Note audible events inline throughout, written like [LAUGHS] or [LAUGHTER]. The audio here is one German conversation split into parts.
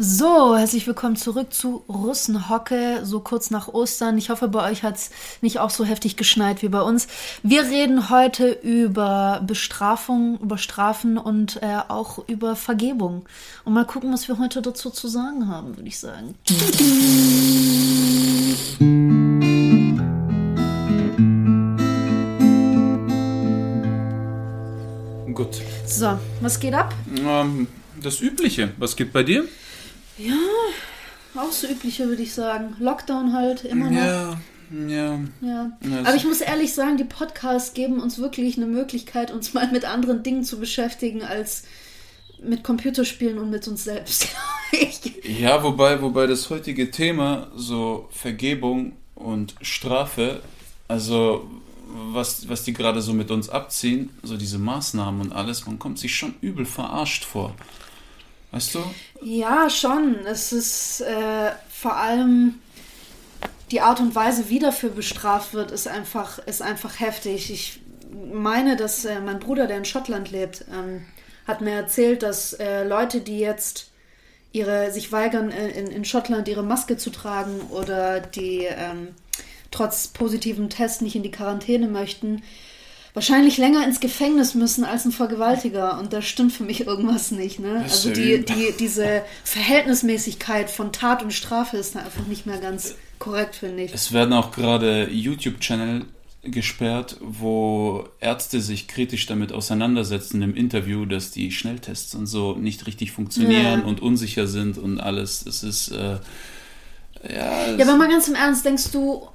So, herzlich willkommen zurück zu Russenhocke, so kurz nach Ostern. Ich hoffe, bei euch hat es nicht auch so heftig geschneit wie bei uns. Wir reden heute über Bestrafung, über Strafen und äh, auch über Vergebung. Und mal gucken, was wir heute dazu zu sagen haben, würde ich sagen. Gut. So, was geht ab? Ähm, das Übliche. Was geht bei dir? Ja, auch so übliche, würde ich sagen. Lockdown halt immer noch. Ja, ja. Ja. Ja, Aber ich muss ehrlich sagen, die Podcasts geben uns wirklich eine Möglichkeit, uns mal mit anderen Dingen zu beschäftigen als mit Computerspielen und mit uns selbst. [LAUGHS] Ja, wobei, wobei das heutige Thema, so Vergebung und Strafe, also was, was die gerade so mit uns abziehen, so diese Maßnahmen und alles, man kommt sich schon übel verarscht vor. Weißt du? ja, schon. Es ist äh, vor allem die Art und Weise, wie dafür bestraft wird, ist einfach, ist einfach heftig. Ich meine, dass äh, mein Bruder, der in Schottland lebt, ähm, hat mir erzählt, dass äh, Leute, die jetzt ihre, sich weigern, äh, in, in Schottland ihre Maske zu tragen oder die ähm, trotz positivem Test nicht in die Quarantäne möchten, wahrscheinlich länger ins Gefängnis müssen als ein Vergewaltiger. Und da stimmt für mich irgendwas nicht. Ne? Also die, die, diese Verhältnismäßigkeit von Tat und Strafe ist da einfach nicht mehr ganz korrekt, finde ich. Es werden auch gerade YouTube-Channel gesperrt, wo Ärzte sich kritisch damit auseinandersetzen im Interview, dass die Schnelltests und so nicht richtig funktionieren Ja. und unsicher sind und alles. Es ist äh, ja, Ja, aber mal ganz im Ernst, denkst du,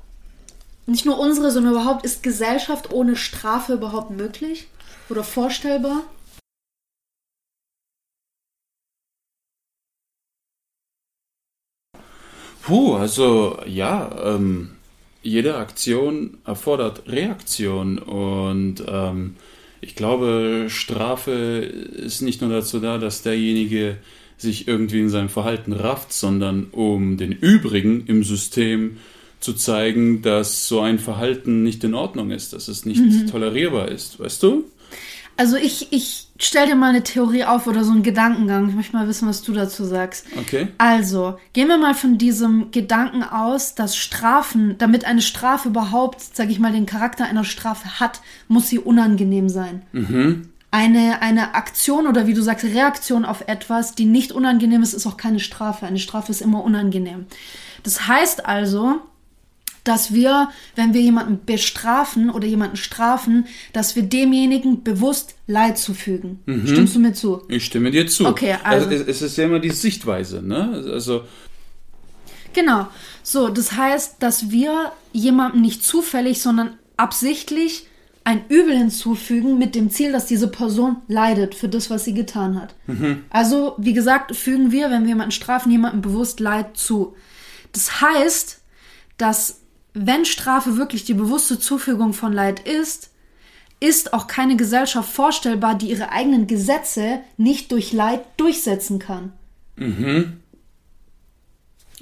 nicht nur unsere, sondern überhaupt, ist Gesellschaft ohne Strafe überhaupt möglich? Oder vorstellbar? Puh, also ja, ähm, jede Aktion erfordert Reaktion und ähm, ich glaube, Strafe ist nicht nur dazu da, dass derjenige sich irgendwie in seinem Verhalten rafft, sondern um den übrigen im System zu zeigen, dass so ein Verhalten nicht in Ordnung ist, dass es nicht tolerierbar ist, weißt du? Also ich, ich stell dir mal eine Theorie auf oder so einen Gedankengang. Ich möchte mal wissen, was du dazu sagst. Okay. Also, gehen wir mal von diesem Gedanken aus, dass Strafen, damit eine Strafe überhaupt, sage ich mal, den Charakter einer Strafe hat, muss sie unangenehm sein. Eine, eine Aktion oder wie du sagst, Reaktion auf etwas, die nicht unangenehm ist, ist auch keine Strafe. Eine Strafe ist immer unangenehm. Das heißt also, dass wir, wenn wir jemanden bestrafen oder jemanden strafen, dass wir demjenigen bewusst Leid zufügen. Stimmst du mir zu? Ich stimme dir zu. Okay, also- es, es ist ja immer die Sichtweise, ne? Also Genau. So, das heißt, dass wir jemandem nicht zufällig, sondern absichtlich ein Übel hinzufügen mit dem Ziel, dass diese Person leidet für das, was sie getan hat. Also, wie gesagt, fügen wir, wenn wir jemanden strafen, jemandem bewusst Leid zu. Das heißt, dass wenn Strafe wirklich die bewusste Zufügung von Leid ist, ist auch keine Gesellschaft vorstellbar, die ihre eigenen Gesetze nicht durch Leid durchsetzen kann.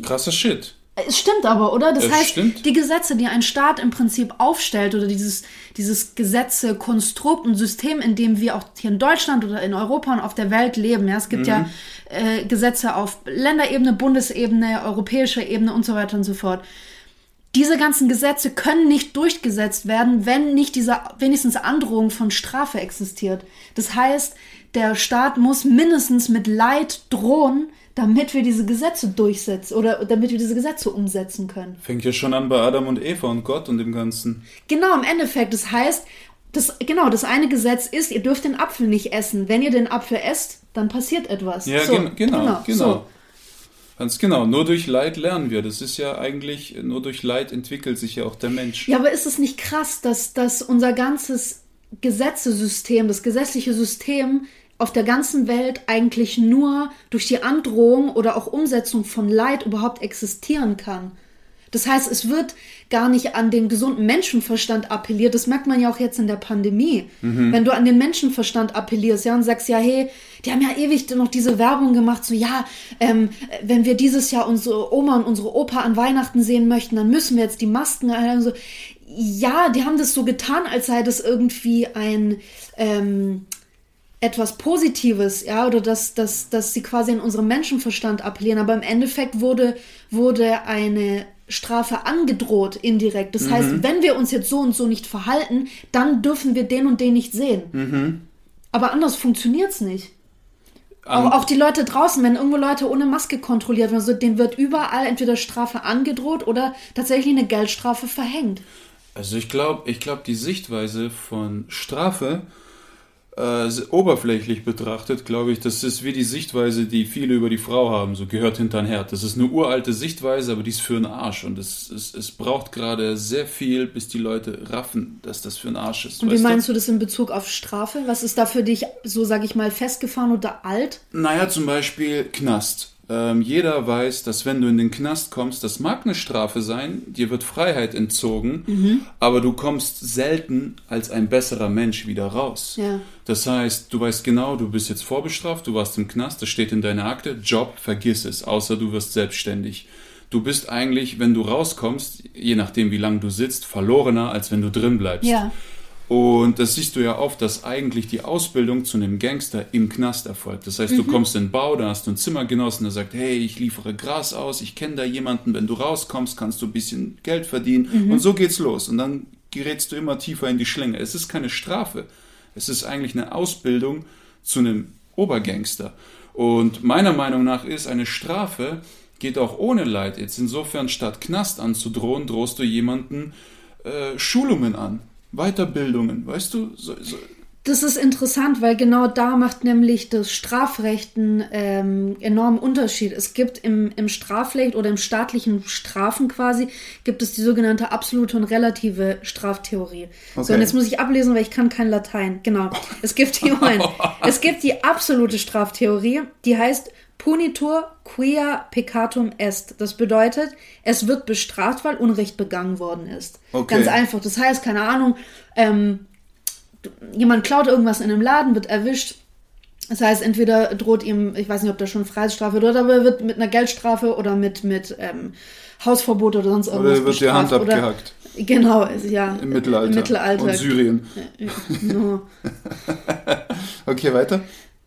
krasser Shit. Es stimmt aber, oder? Das Es heißt, stimmt. die Gesetze, die ein Staat im Prinzip aufstellt oder dieses, dieses Gesetze, Konstrukt und System, in dem wir auch hier in Deutschland oder in Europa und auf der Welt leben. Ja, es gibt ja äh, Gesetze auf Länderebene, Bundesebene, europäischer Ebene und so weiter und so fort. Diese ganzen Gesetze können nicht durchgesetzt werden, wenn nicht diese wenigstens Androhung von Strafe existiert. Das heißt, der Staat muss mindestens mit Leid drohen, damit wir diese Gesetze durchsetzen oder damit wir diese Gesetze umsetzen können. Fängt ja schon an bei Adam und Eva und Gott und dem Ganzen. Genau, im Endeffekt. Das heißt, das, genau, das eine Gesetz ist, ihr dürft den Apfel nicht essen. Wenn ihr den Apfel esst, dann passiert etwas. Ja, So, gen genau, genau. so. Ganz genau. Nur durch Leid lernen wir. Das ist ja eigentlich, nur durch Leid entwickelt sich ja auch der Mensch. Ja, aber ist es nicht krass, dass, dass unser ganzes Gesetzesystem, das gesetzliche System auf der ganzen Welt eigentlich nur durch die Androhung oder auch Umsetzung von Leid überhaupt existieren kann. Das heißt, es wird gar nicht an den gesunden Menschenverstand appelliert. Das merkt man ja auch jetzt in der Pandemie. Mhm. Wenn du an den Menschenverstand appellierst, ja, und sagst, ja, hey, die haben ja ewig noch diese Werbung gemacht, so, ja, ähm, wenn wir dieses Jahr unsere Oma und unsere Opa an Weihnachten sehen möchten, dann müssen wir jetzt die Masken, also, ja, die haben das so getan, als sei das irgendwie ein, ähm, etwas Positives, ja, oder dass, dass, dass sie quasi in unserem Menschenverstand appellieren, aber im Endeffekt wurde, wurde eine Strafe angedroht indirekt. Das mhm. heißt, wenn wir uns jetzt so und so nicht verhalten, dann dürfen wir den und den nicht sehen. Mhm. Aber anders funktioniert es nicht. Auch, auch, die Leute draußen, wenn irgendwo Leute ohne Maske kontrolliert werden, also denen wird überall entweder Strafe angedroht oder tatsächlich eine Geldstrafe verhängt. Also ich glaube, ich glaube, die Sichtweise von Strafe äh, oberflächlich betrachtet, glaube ich, das ist wie die Sichtweise, die viele über die Frau haben, so gehört hinter ein Herd. Das ist eine uralte Sichtweise, aber die ist für einen Arsch. Und es, es, es braucht gerade sehr viel, bis die Leute raffen, dass das für ein Arsch ist. Und wie meinst du? du das in Bezug auf Strafe? Was ist da für dich, so sage ich mal, festgefahren oder alt? Naja, zum Beispiel Knast. Ähm, jeder weiß, dass wenn du in den Knast kommst, das mag eine Strafe sein, dir wird Freiheit entzogen, mhm. aber du kommst selten als ein besserer Mensch wieder raus. Ja. Das heißt, du weißt genau, du bist jetzt vorbestraft, du warst im Knast, das steht in deiner Akte, Job, vergiss es, außer du wirst selbstständig. Du bist eigentlich, wenn du rauskommst, je nachdem wie lange du sitzt, verlorener, als wenn du drin bleibst. Ja. Und das siehst du ja oft, dass eigentlich die Ausbildung zu einem Gangster im Knast erfolgt. Das heißt, mhm. du kommst in den Bau, da hast du einen Zimmergenossen, der sagt, hey, ich liefere Gras aus, ich kenne da jemanden, wenn du rauskommst, kannst du ein bisschen Geld verdienen. Mhm. Und so geht's los. Und dann gerätst du immer tiefer in die Schlinge. Es ist keine Strafe. Es ist eigentlich eine Ausbildung zu einem Obergangster. Und meiner Meinung nach ist eine Strafe geht auch ohne Leid. Jetzt insofern statt Knast anzudrohen, drohst du jemanden äh, Schulungen an Weiterbildungen, weißt du? So, so. Das ist interessant, weil genau da macht nämlich das Strafrecht einen ähm, enormen Unterschied. Es gibt im, im Strafrecht oder im staatlichen Strafen quasi, gibt es die sogenannte absolute und relative Straftheorie. Okay. So, und jetzt muss ich ablesen, weil ich kann kein Latein. Genau. Es gibt die, Moment, [LAUGHS] es gibt die absolute Straftheorie, die heißt Punitur quia peccatum est. Das bedeutet, es wird bestraft, weil Unrecht begangen worden ist. Okay. Ganz einfach. Das heißt, keine Ahnung, ähm, jemand klaut irgendwas in einem Laden, wird erwischt. Das heißt, entweder droht ihm, ich weiß nicht, ob da schon Freiheitsstrafe droht, aber er wird mit einer Geldstrafe oder mit, mit ähm, Hausverbot oder sonst irgendwas. Oder er wird bestraft. die Hand abgehackt. Oder, genau, ja. Im Mittelalter. Im Mittelalter. Und Syrien. No. [LAUGHS] okay, weiter.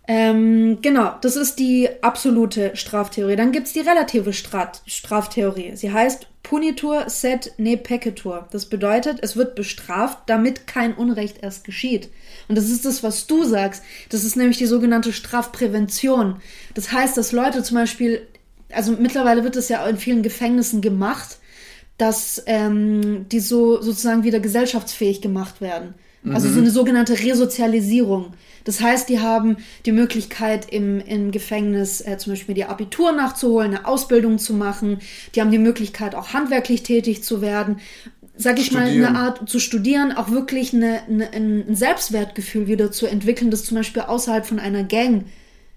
Ähm, genau, das ist die absolute Straftheorie. Dann gibt's die relative Strat Straftheorie. Sie heißt Punitur sed ne peccatur. Das bedeutet, es wird bestraft, damit kein Unrecht erst geschieht. Und das ist das, was du sagst. Das ist nämlich die sogenannte Strafprävention. Das heißt, dass Leute zum Beispiel, also mittlerweile wird es ja in vielen Gefängnissen gemacht, dass ähm, die so sozusagen wieder gesellschaftsfähig gemacht werden. Also so mhm. eine sogenannte Resozialisierung. Das heißt, die haben die Möglichkeit im, im Gefängnis äh, zum Beispiel die Abitur nachzuholen, eine Ausbildung zu machen. Die haben die Möglichkeit, auch handwerklich tätig zu werden. Sag ich studieren. mal, eine Art zu studieren, auch wirklich eine, eine, ein Selbstwertgefühl wieder zu entwickeln, das zum Beispiel außerhalb von einer Gang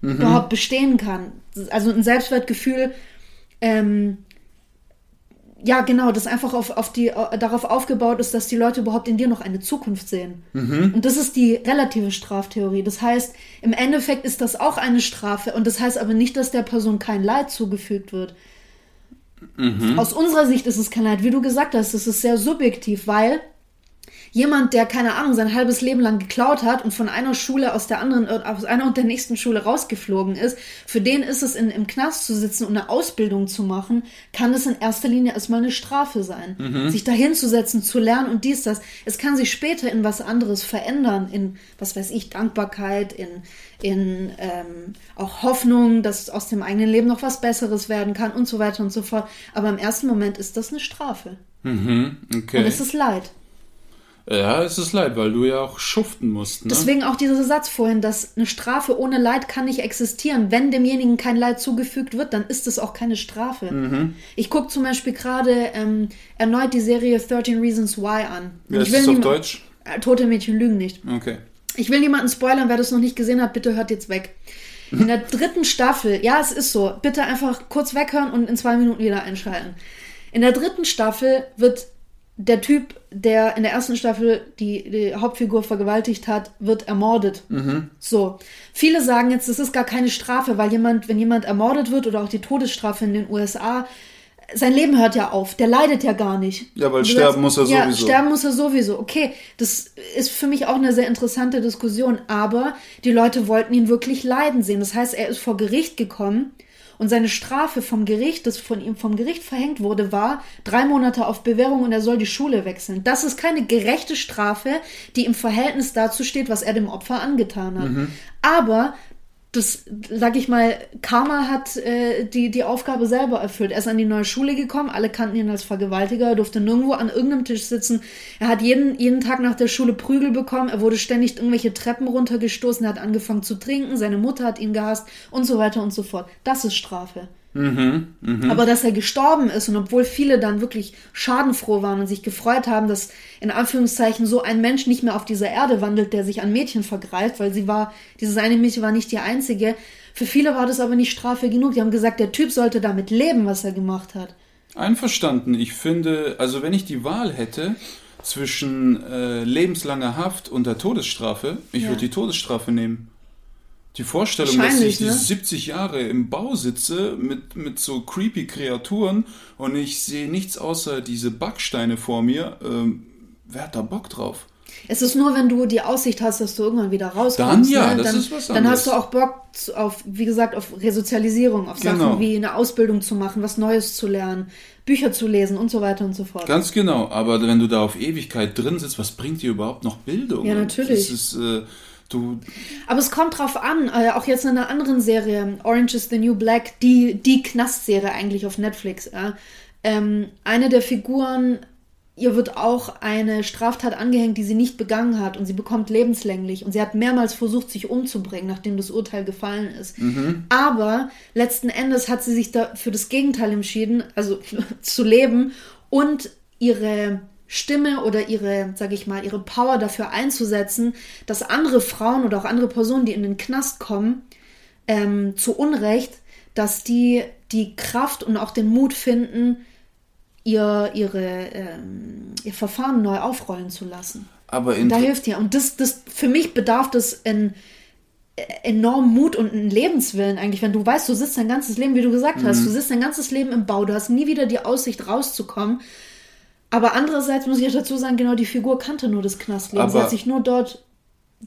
mhm. überhaupt bestehen kann. Also ein Selbstwertgefühl, ähm, ja, genau, das einfach auf, auf die, darauf aufgebaut ist, dass die Leute überhaupt in dir noch eine Zukunft sehen. Mhm. Und das ist die relative Straftheorie. Das heißt, im Endeffekt ist das auch eine Strafe und das heißt aber nicht, dass der Person kein Leid zugefügt wird. Mhm. Aus unserer Sicht ist es kein Leid. Wie du gesagt hast, das ist sehr subjektiv, weil jemand, der, keine Ahnung, sein halbes Leben lang geklaut hat und von einer Schule aus der anderen, äh, aus einer und der nächsten Schule rausgeflogen ist, für den ist es in, im Knast zu sitzen und eine Ausbildung zu machen, kann es in erster Linie erstmal eine Strafe sein. Mhm. Sich dahin zu setzen, zu lernen und dies, das. Es kann sich später in was anderes verändern, in, was weiß ich, Dankbarkeit, in, in ähm, auch Hoffnung, dass aus dem eigenen Leben noch was Besseres werden kann und so weiter und so fort. Aber im ersten Moment ist das eine Strafe. Mhm, okay. Und es ist Leid. Ja, es ist leid, weil du ja auch schuften musst. Ne? Deswegen auch dieser Satz vorhin, dass eine Strafe ohne Leid kann nicht existieren. Wenn demjenigen kein Leid zugefügt wird, dann ist es auch keine Strafe. Mhm. Ich gucke zum Beispiel gerade ähm, erneut die Serie 13 Reasons Why an. Wie heißt das auf Deutsch? Tote Mädchen lügen nicht. Okay. Ich will niemanden spoilern, wer das noch nicht gesehen hat, bitte hört jetzt weg. In der [LAUGHS] dritten Staffel, ja, es ist so, bitte einfach kurz weghören und in zwei Minuten wieder einschalten. In der dritten Staffel wird der Typ, der in der ersten Staffel die, die Hauptfigur vergewaltigt hat, wird ermordet. Mhm. So. Viele sagen jetzt, das ist gar keine Strafe, weil jemand, wenn jemand ermordet wird oder auch die Todesstrafe in den USA, sein Leben hört ja auf, der leidet ja gar nicht. Ja, weil sterben sagst, muss er Ja, sowieso. sterben muss er sowieso. Okay, das ist für mich auch eine sehr interessante Diskussion, aber die Leute wollten ihn wirklich leiden sehen. Das heißt, er ist vor Gericht gekommen und seine Strafe vom Gericht, das von ihm vom Gericht verhängt wurde, war drei Monate auf Bewährung und er soll die Schule wechseln. Das ist keine gerechte Strafe, die im Verhältnis dazu steht, was er dem Opfer angetan hat. Mhm. Aber das, sag ich mal, Karma hat äh, die, die Aufgabe selber erfüllt. Er ist an die neue Schule gekommen, alle kannten ihn als Vergewaltiger, er durfte nirgendwo an irgendeinem Tisch sitzen. Er hat jeden, jeden Tag nach der Schule Prügel bekommen, er wurde ständig irgendwelche Treppen runtergestoßen, er hat angefangen zu trinken, seine Mutter hat ihn gehasst und so weiter und so fort. Das ist Strafe. Aber dass er gestorben ist und obwohl viele dann wirklich schadenfroh waren und sich gefreut haben, dass in Anführungszeichen so ein Mensch nicht mehr auf dieser Erde wandelt, der sich an Mädchen vergreift, weil sie war, dieses eine Mädchen war nicht die einzige. Für viele war das aber nicht Strafe genug. Die haben gesagt, der Typ sollte damit leben, was er gemacht hat. Einverstanden. Ich finde, also wenn ich die Wahl hätte zwischen äh, lebenslanger Haft und der Todesstrafe, ich Ja. würde die Todesstrafe nehmen. Die Vorstellung, dass ich ne? 70 Jahre im Bau sitze mit, mit so creepy Kreaturen und ich sehe nichts außer diese Backsteine vor mir, ähm, wer hat da Bock drauf? Es ist nur, wenn du die Aussicht hast, dass du irgendwann wieder rauskommst. Dann ja, ne? das dann, ist was Dann hast du auch Bock auf, wie gesagt, auf Resozialisierung, auf Genau. Sachen wie eine Ausbildung zu machen, was Neues zu lernen, Bücher zu lesen und so weiter und so fort. Ganz genau, aber wenn du da auf Ewigkeit drin sitzt, was bringt dir überhaupt noch Bildung? Ja, natürlich. Das ist, äh, du, Aber es kommt drauf an, äh, auch jetzt in einer anderen Serie, Orange is the New Black, die, die Knastserie eigentlich auf Netflix. Äh, ähm, eine der Figuren, ihr wird auch eine Straftat angehängt, die sie nicht begangen hat und sie bekommt lebenslänglich und sie hat mehrmals versucht, sich umzubringen, nachdem das Urteil gefallen ist. Aber letzten Endes hat sie sich da für das Gegenteil entschieden, also [LAUGHS] zu leben und ihre Stimme oder ihre, sage ich mal, ihre Power dafür einzusetzen, dass andere Frauen oder auch andere Personen, die in den Knast kommen, ähm, zu Unrecht, dass die die Kraft und auch den Mut finden, ihr, ihre, ähm, ihr Verfahren neu aufrollen zu lassen. aber Da hilft ja. Und das, das, für mich bedarf das en, äh, enorm Mut und einen Lebenswillen eigentlich, wenn du weißt, du sitzt dein ganzes Leben, wie du gesagt hast, du sitzt dein ganzes Leben im Bau, du hast nie wieder die Aussicht rauszukommen. Aber andererseits muss ich auch dazu sagen, genau die Figur kannte nur das Knastleben. sie hat sich nur dort,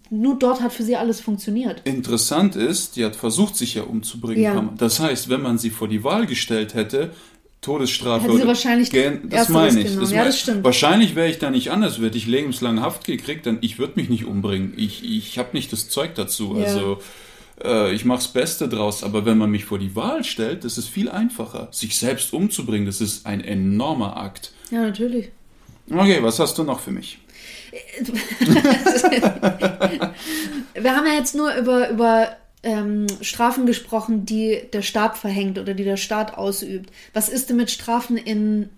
nur dort hat für sie alles funktioniert. Interessant ist, die hat versucht, sich ja umzubringen. Ja. Das heißt, wenn man sie vor die Wahl gestellt hätte, Todesstrafe Hätte sie wahrscheinlich Gen- das meine ich. Das Ja, das stimmt. Wahrscheinlich wäre ich da nicht anders, hätte ich lebenslang Haft gekriegt, dann ich würde mich nicht umbringen. Ich, ich habe nicht das Zeug dazu. Ja. Also äh, ich mache das Beste draus. Aber wenn man mich vor die Wahl stellt, das ist viel einfacher. Sich selbst umzubringen, das ist ein enormer Akt. Ja, natürlich. Okay, was hast du noch für mich? [LAUGHS] Wir haben ja jetzt nur über, über ähm, Strafen gesprochen, die der Staat verhängt oder die der Staat ausübt. Was ist denn mit Strafen in,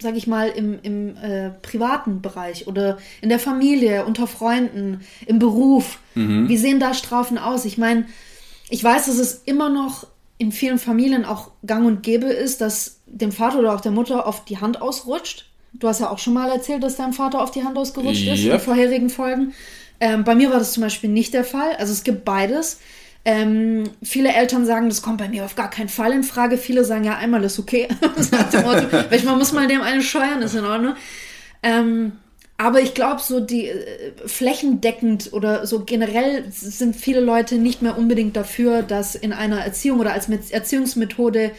sag ich mal, im, im äh, privaten Bereich oder in der Familie, unter Freunden, im Beruf? Wie sehen da Strafen aus? Ich meine, ich weiß, dass es immer noch in vielen Familien auch gang und gäbe ist, dass dem Vater oder auch der Mutter oft die Hand ausrutscht. Du hast ja auch schon mal erzählt, dass dein Vater auf die Hand ausgerutscht ist in Yep. vorherigen Folgen. Ähm, bei mir war das zum Beispiel nicht der Fall. Also es gibt beides. Ähm, viele Eltern sagen, das kommt bei mir auf gar keinen Fall in Frage. Viele sagen, ja, einmal ist okay. [LAUGHS] Motto, Manchmal muss man dem eine scheuern, ist in Ordnung. Ähm, aber ich glaube, so die äh, flächendeckend oder so generell sind viele Leute nicht mehr unbedingt dafür, dass in einer Erziehung oder als Met- Erziehungsmethode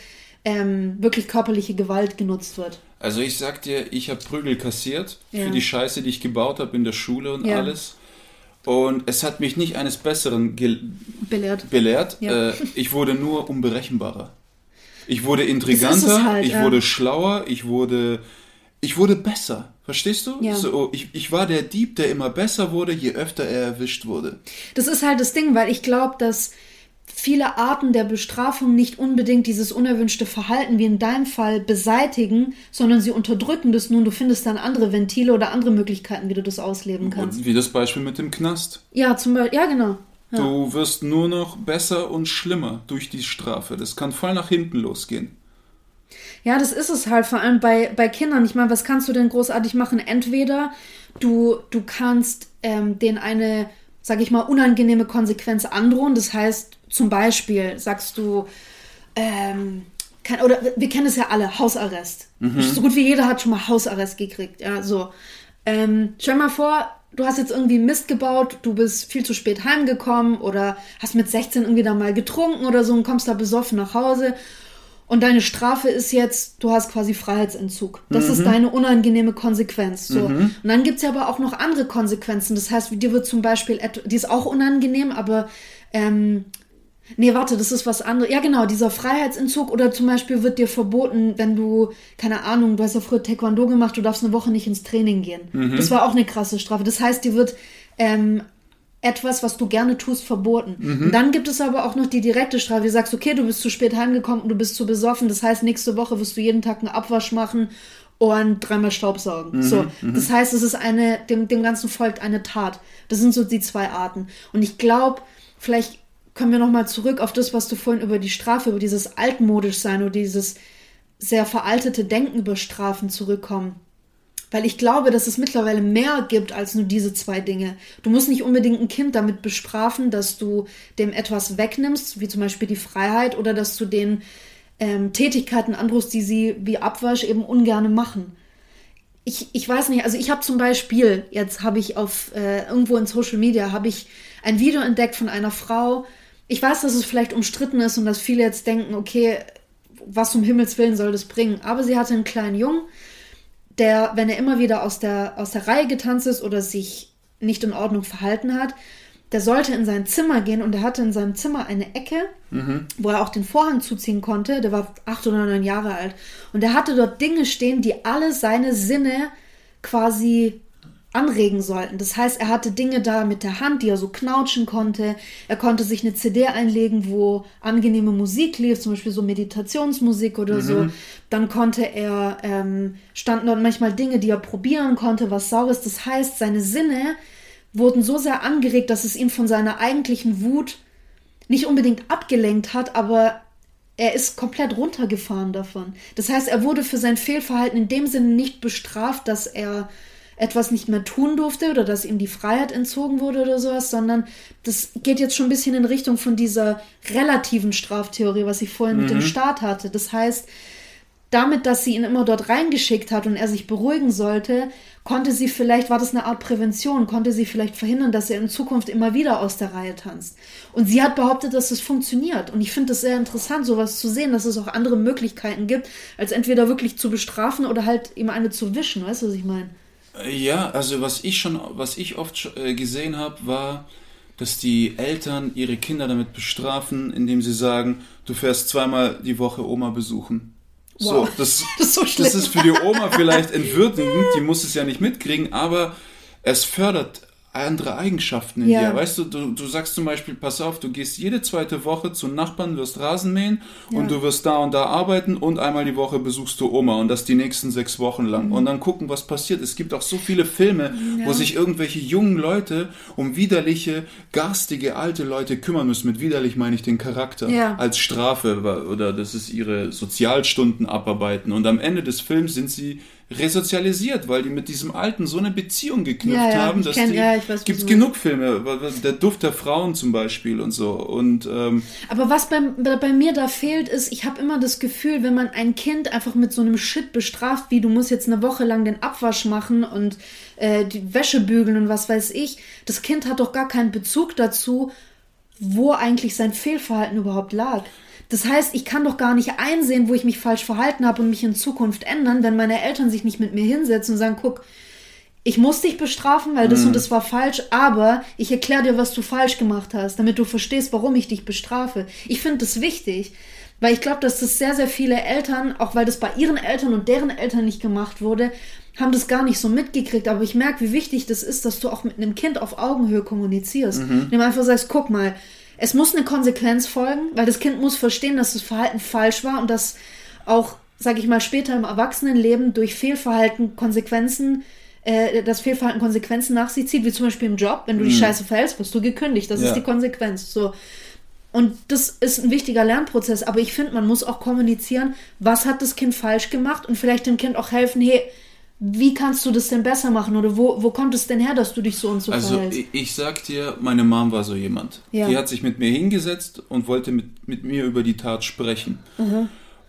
ähm, wirklich körperliche Gewalt genutzt wird. Also ich sag dir, ich habe Prügel kassiert Ja. für die Scheiße, die ich gebaut habe in der Schule und Ja. alles. Und es hat mich nicht eines Besseren Belehrt. belehrt. Ja. Äh, ich wurde nur unberechenbarer. Ich wurde intriganter, halt, ich ja. wurde schlauer, ich wurde, ich wurde besser. Verstehst du? Ja. So, ich, ich war der Dieb, der immer besser wurde, je öfter er erwischt wurde. Das ist halt das Ding, weil ich glaube, dass viele Arten der Bestrafung nicht unbedingt dieses unerwünschte Verhalten wie in deinem Fall beseitigen, sondern sie unterdrücken das nun. Du findest dann andere Ventile oder andere Möglichkeiten, wie du das ausleben kannst. Wie das Beispiel mit dem Knast. Ja, zum Beispiel, ja, genau. Ja. Du wirst nur noch besser und schlimmer durch die Strafe. Das kann voll nach hinten losgehen. Ja, das ist es halt, vor allem bei, bei Kindern. Ich meine, was kannst du denn großartig machen? Entweder du, du kannst ähm, denen eine, sag ich mal, unangenehme Konsequenz androhen. Das heißt, zum Beispiel sagst du, ähm, kann, oder wir kennen es ja alle, Hausarrest. Mhm. So gut wie jeder hat schon mal Hausarrest gekriegt. Ja, so. Ähm, stell mal vor, du hast jetzt irgendwie Mist gebaut, du bist viel zu spät heimgekommen oder hast mit 16 irgendwie da mal getrunken oder so und kommst da besoffen nach Hause und deine Strafe ist jetzt, du hast quasi Freiheitsentzug. Das mhm. ist deine unangenehme Konsequenz. So. Mhm. Und dann gibt es ja aber auch noch andere Konsequenzen. Das heißt, dir wird zum Beispiel, die ist auch unangenehm, aber ähm, Nee, warte, das ist was anderes. Ja, genau, dieser Freiheitsentzug oder zum Beispiel wird dir verboten, wenn du, keine Ahnung, du hast ja früher Taekwondo gemacht, du darfst eine Woche nicht ins Training gehen. Mhm. Das war auch eine krasse Strafe. Das heißt, dir wird ähm, etwas, was du gerne tust, verboten. Mhm. Und dann gibt es aber auch noch die direkte Strafe. Du sagst, okay, du bist zu spät heimgekommen und du bist zu besoffen. Das heißt, nächste Woche wirst du jeden Tag einen Abwasch machen und dreimal Staubsaugen. Mhm. So, mhm. das heißt, es ist eine, dem, dem Ganzen folgt eine Tat. Das sind so die zwei Arten. Und ich glaube, vielleicht kommen wir nochmal zurück auf das, was du vorhin über die Strafe, über dieses altmodisch sein oder dieses sehr veraltete Denken über Strafen zurückkommen. Weil ich glaube, dass es mittlerweile mehr gibt als nur diese zwei Dinge. Du musst nicht unbedingt ein Kind damit bestrafen, dass du dem etwas wegnimmst, wie zum Beispiel die Freiheit, oder dass du den ähm, Tätigkeiten androhst, die sie wie Abwasch eben ungerne machen. Ich, ich weiß nicht, also ich habe zum Beispiel, jetzt habe ich auf äh, irgendwo in Social Media, habe ich ein Video entdeckt von einer Frau. Ich weiß, dass es vielleicht umstritten ist und dass viele jetzt denken, okay, was um Himmels Willen soll das bringen? Aber sie hatte einen kleinen Jungen, der, wenn er immer wieder aus der, aus der Reihe getanzt ist oder sich nicht in Ordnung verhalten hat, der sollte in sein Zimmer gehen und er hatte in seinem Zimmer eine Ecke, mhm. wo er auch den Vorhang zuziehen konnte. Der war acht oder neun Jahre alt. Und er hatte dort Dinge stehen, die alle seine Sinne quasi anregen sollten. Das heißt, er hatte Dinge da mit der Hand, die er so knautschen konnte. Er konnte sich eine CD einlegen, wo angenehme Musik lief, zum Beispiel so Meditationsmusik oder mhm. so. Dann konnte er, ähm, standen dort manchmal Dinge, die er probieren konnte, was Saures. Das heißt, seine Sinne wurden so sehr angeregt, dass es ihn von seiner eigentlichen Wut nicht unbedingt abgelenkt hat, aber er ist komplett runtergefahren davon. Das heißt, er wurde für sein Fehlverhalten in dem Sinne nicht bestraft, dass er etwas nicht mehr tun durfte oder dass ihm die Freiheit entzogen wurde oder sowas, sondern das geht jetzt schon ein bisschen in Richtung von dieser relativen Straftheorie, was ich vorhin mhm. mit dem mhm. Staat hatte. Das heißt, damit, dass sie ihn immer dort reingeschickt hat und er sich beruhigen sollte, konnte sie vielleicht, war das eine Art Prävention, konnte sie vielleicht verhindern, dass er in Zukunft immer wieder aus der Reihe tanzt. Und sie hat behauptet, dass es funktioniert. Und ich finde es sehr interessant, sowas zu sehen, dass es auch andere Möglichkeiten gibt, als entweder wirklich zu bestrafen oder halt ihm eine zu wischen. Weißt du, was ich meine? Ja, also was ich schon, was ich oft äh, gesehen habe, war, dass die Eltern ihre Kinder damit bestrafen, indem sie sagen, du fährst zweimal die Woche Oma besuchen. Wow. So, das, [LAUGHS] das, ist so das ist für die Oma vielleicht [LAUGHS] entwürdigend, die muss es ja nicht mitkriegen, aber es fördert andere Eigenschaften in ja. dir. Weißt du, du, du sagst zum Beispiel, pass auf, du gehst jede zweite Woche zu Nachbarn, wirst Rasen mähen ja. und du wirst da und da arbeiten und einmal die Woche besuchst du Oma und das die nächsten sechs Wochen lang. Mhm. Und dann gucken, was passiert. Es gibt auch so viele Filme, ja. wo sich irgendwelche jungen Leute um widerliche, garstige, alte Leute kümmern müssen. Mit widerlich meine ich den Charakter. Als Strafe oder das ist ihre Sozialstunden abarbeiten. Und am Ende des Films sind sie resozialisiert, weil die mit diesem Alten so eine Beziehung geknüpft ja, ja, haben, dass kenn, die, ja, gibt's genug Filme, der Duft der Frauen zum Beispiel und so. Und ähm, aber was bei, bei mir da fehlt, ist, ich habe immer das Gefühl, wenn man ein Kind einfach mit so einem Shit bestraft, wie du musst jetzt eine Woche lang den Abwasch machen und äh, die Wäsche bügeln und was weiß ich, das Kind hat doch gar keinen Bezug dazu, wo eigentlich sein Fehlverhalten überhaupt lag. Das heißt, ich kann doch gar nicht einsehen, wo ich mich falsch verhalten habe und mich in Zukunft ändern, wenn meine Eltern sich nicht mit mir hinsetzen und sagen, guck, ich muss dich bestrafen, weil das mhm. und das war falsch, aber ich erkläre dir, was du falsch gemacht hast, damit du verstehst, warum ich dich bestrafe. Ich finde das wichtig, weil ich glaube, dass das sehr, sehr viele Eltern, auch weil das bei ihren Eltern und deren Eltern nicht gemacht wurde, haben das gar nicht so mitgekriegt. Aber ich merke, wie wichtig das ist, dass du auch mit einem Kind auf Augenhöhe kommunizierst. Mhm. Indem einfach sagst, guck mal, es muss eine Konsequenz folgen, weil das Kind muss verstehen, dass das Verhalten falsch war und dass auch, sage ich mal, später im Erwachsenenleben durch Fehlverhalten Konsequenzen äh, das Fehlverhalten Konsequenzen nach sich zieht, wie zum Beispiel im Job. Wenn du dich scheiße verhältst, wirst du gekündigt. Das Ja. ist die Konsequenz. So. Und das ist ein wichtiger Lernprozess. Aber ich finde, man muss auch kommunizieren, was hat das Kind falsch gemacht und vielleicht dem Kind auch helfen, hey, wie kannst du das denn besser machen? Oder wo, wo kommt es denn her, dass du dich so und so Also verhältst? ich, ich sag dir, meine Mom war so jemand. Ja. Die hat sich mit mir hingesetzt und wollte mit, mit mir über die Tat sprechen.